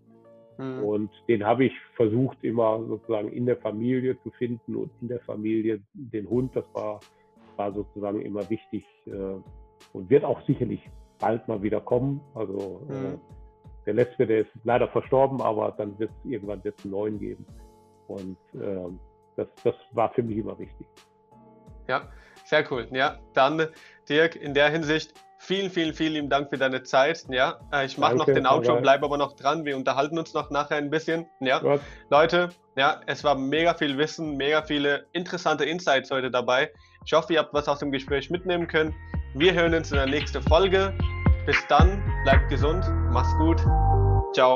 Mhm. Und den habe ich versucht immer sozusagen in der Familie zu finden und in der Familie den Hund, das war, war sozusagen immer wichtig äh, und wird auch sicherlich bald mal wieder kommen. Also äh, mhm. äh, der letzte, der ist leider verstorben, aber dann wird es irgendwann wird's einen neuen geben. Und äh, das, das war für mich immer wichtig. Ja, sehr cool. Ja, dann Dirk, in der Hinsicht vielen, vielen, vielen Dank für deine Zeit. Ja, äh, ich mache noch den Outro, bleib aber noch dran. Wir unterhalten uns noch nachher ein bisschen. Ja, Gut. Leute, ja, es war mega viel Wissen, mega viele interessante Insights heute dabei. Ich hoffe, ihr habt was aus dem Gespräch mitnehmen können. Wir hören uns in der nächsten Folge. Bis dann, bleibt gesund, mach's gut. Ciao.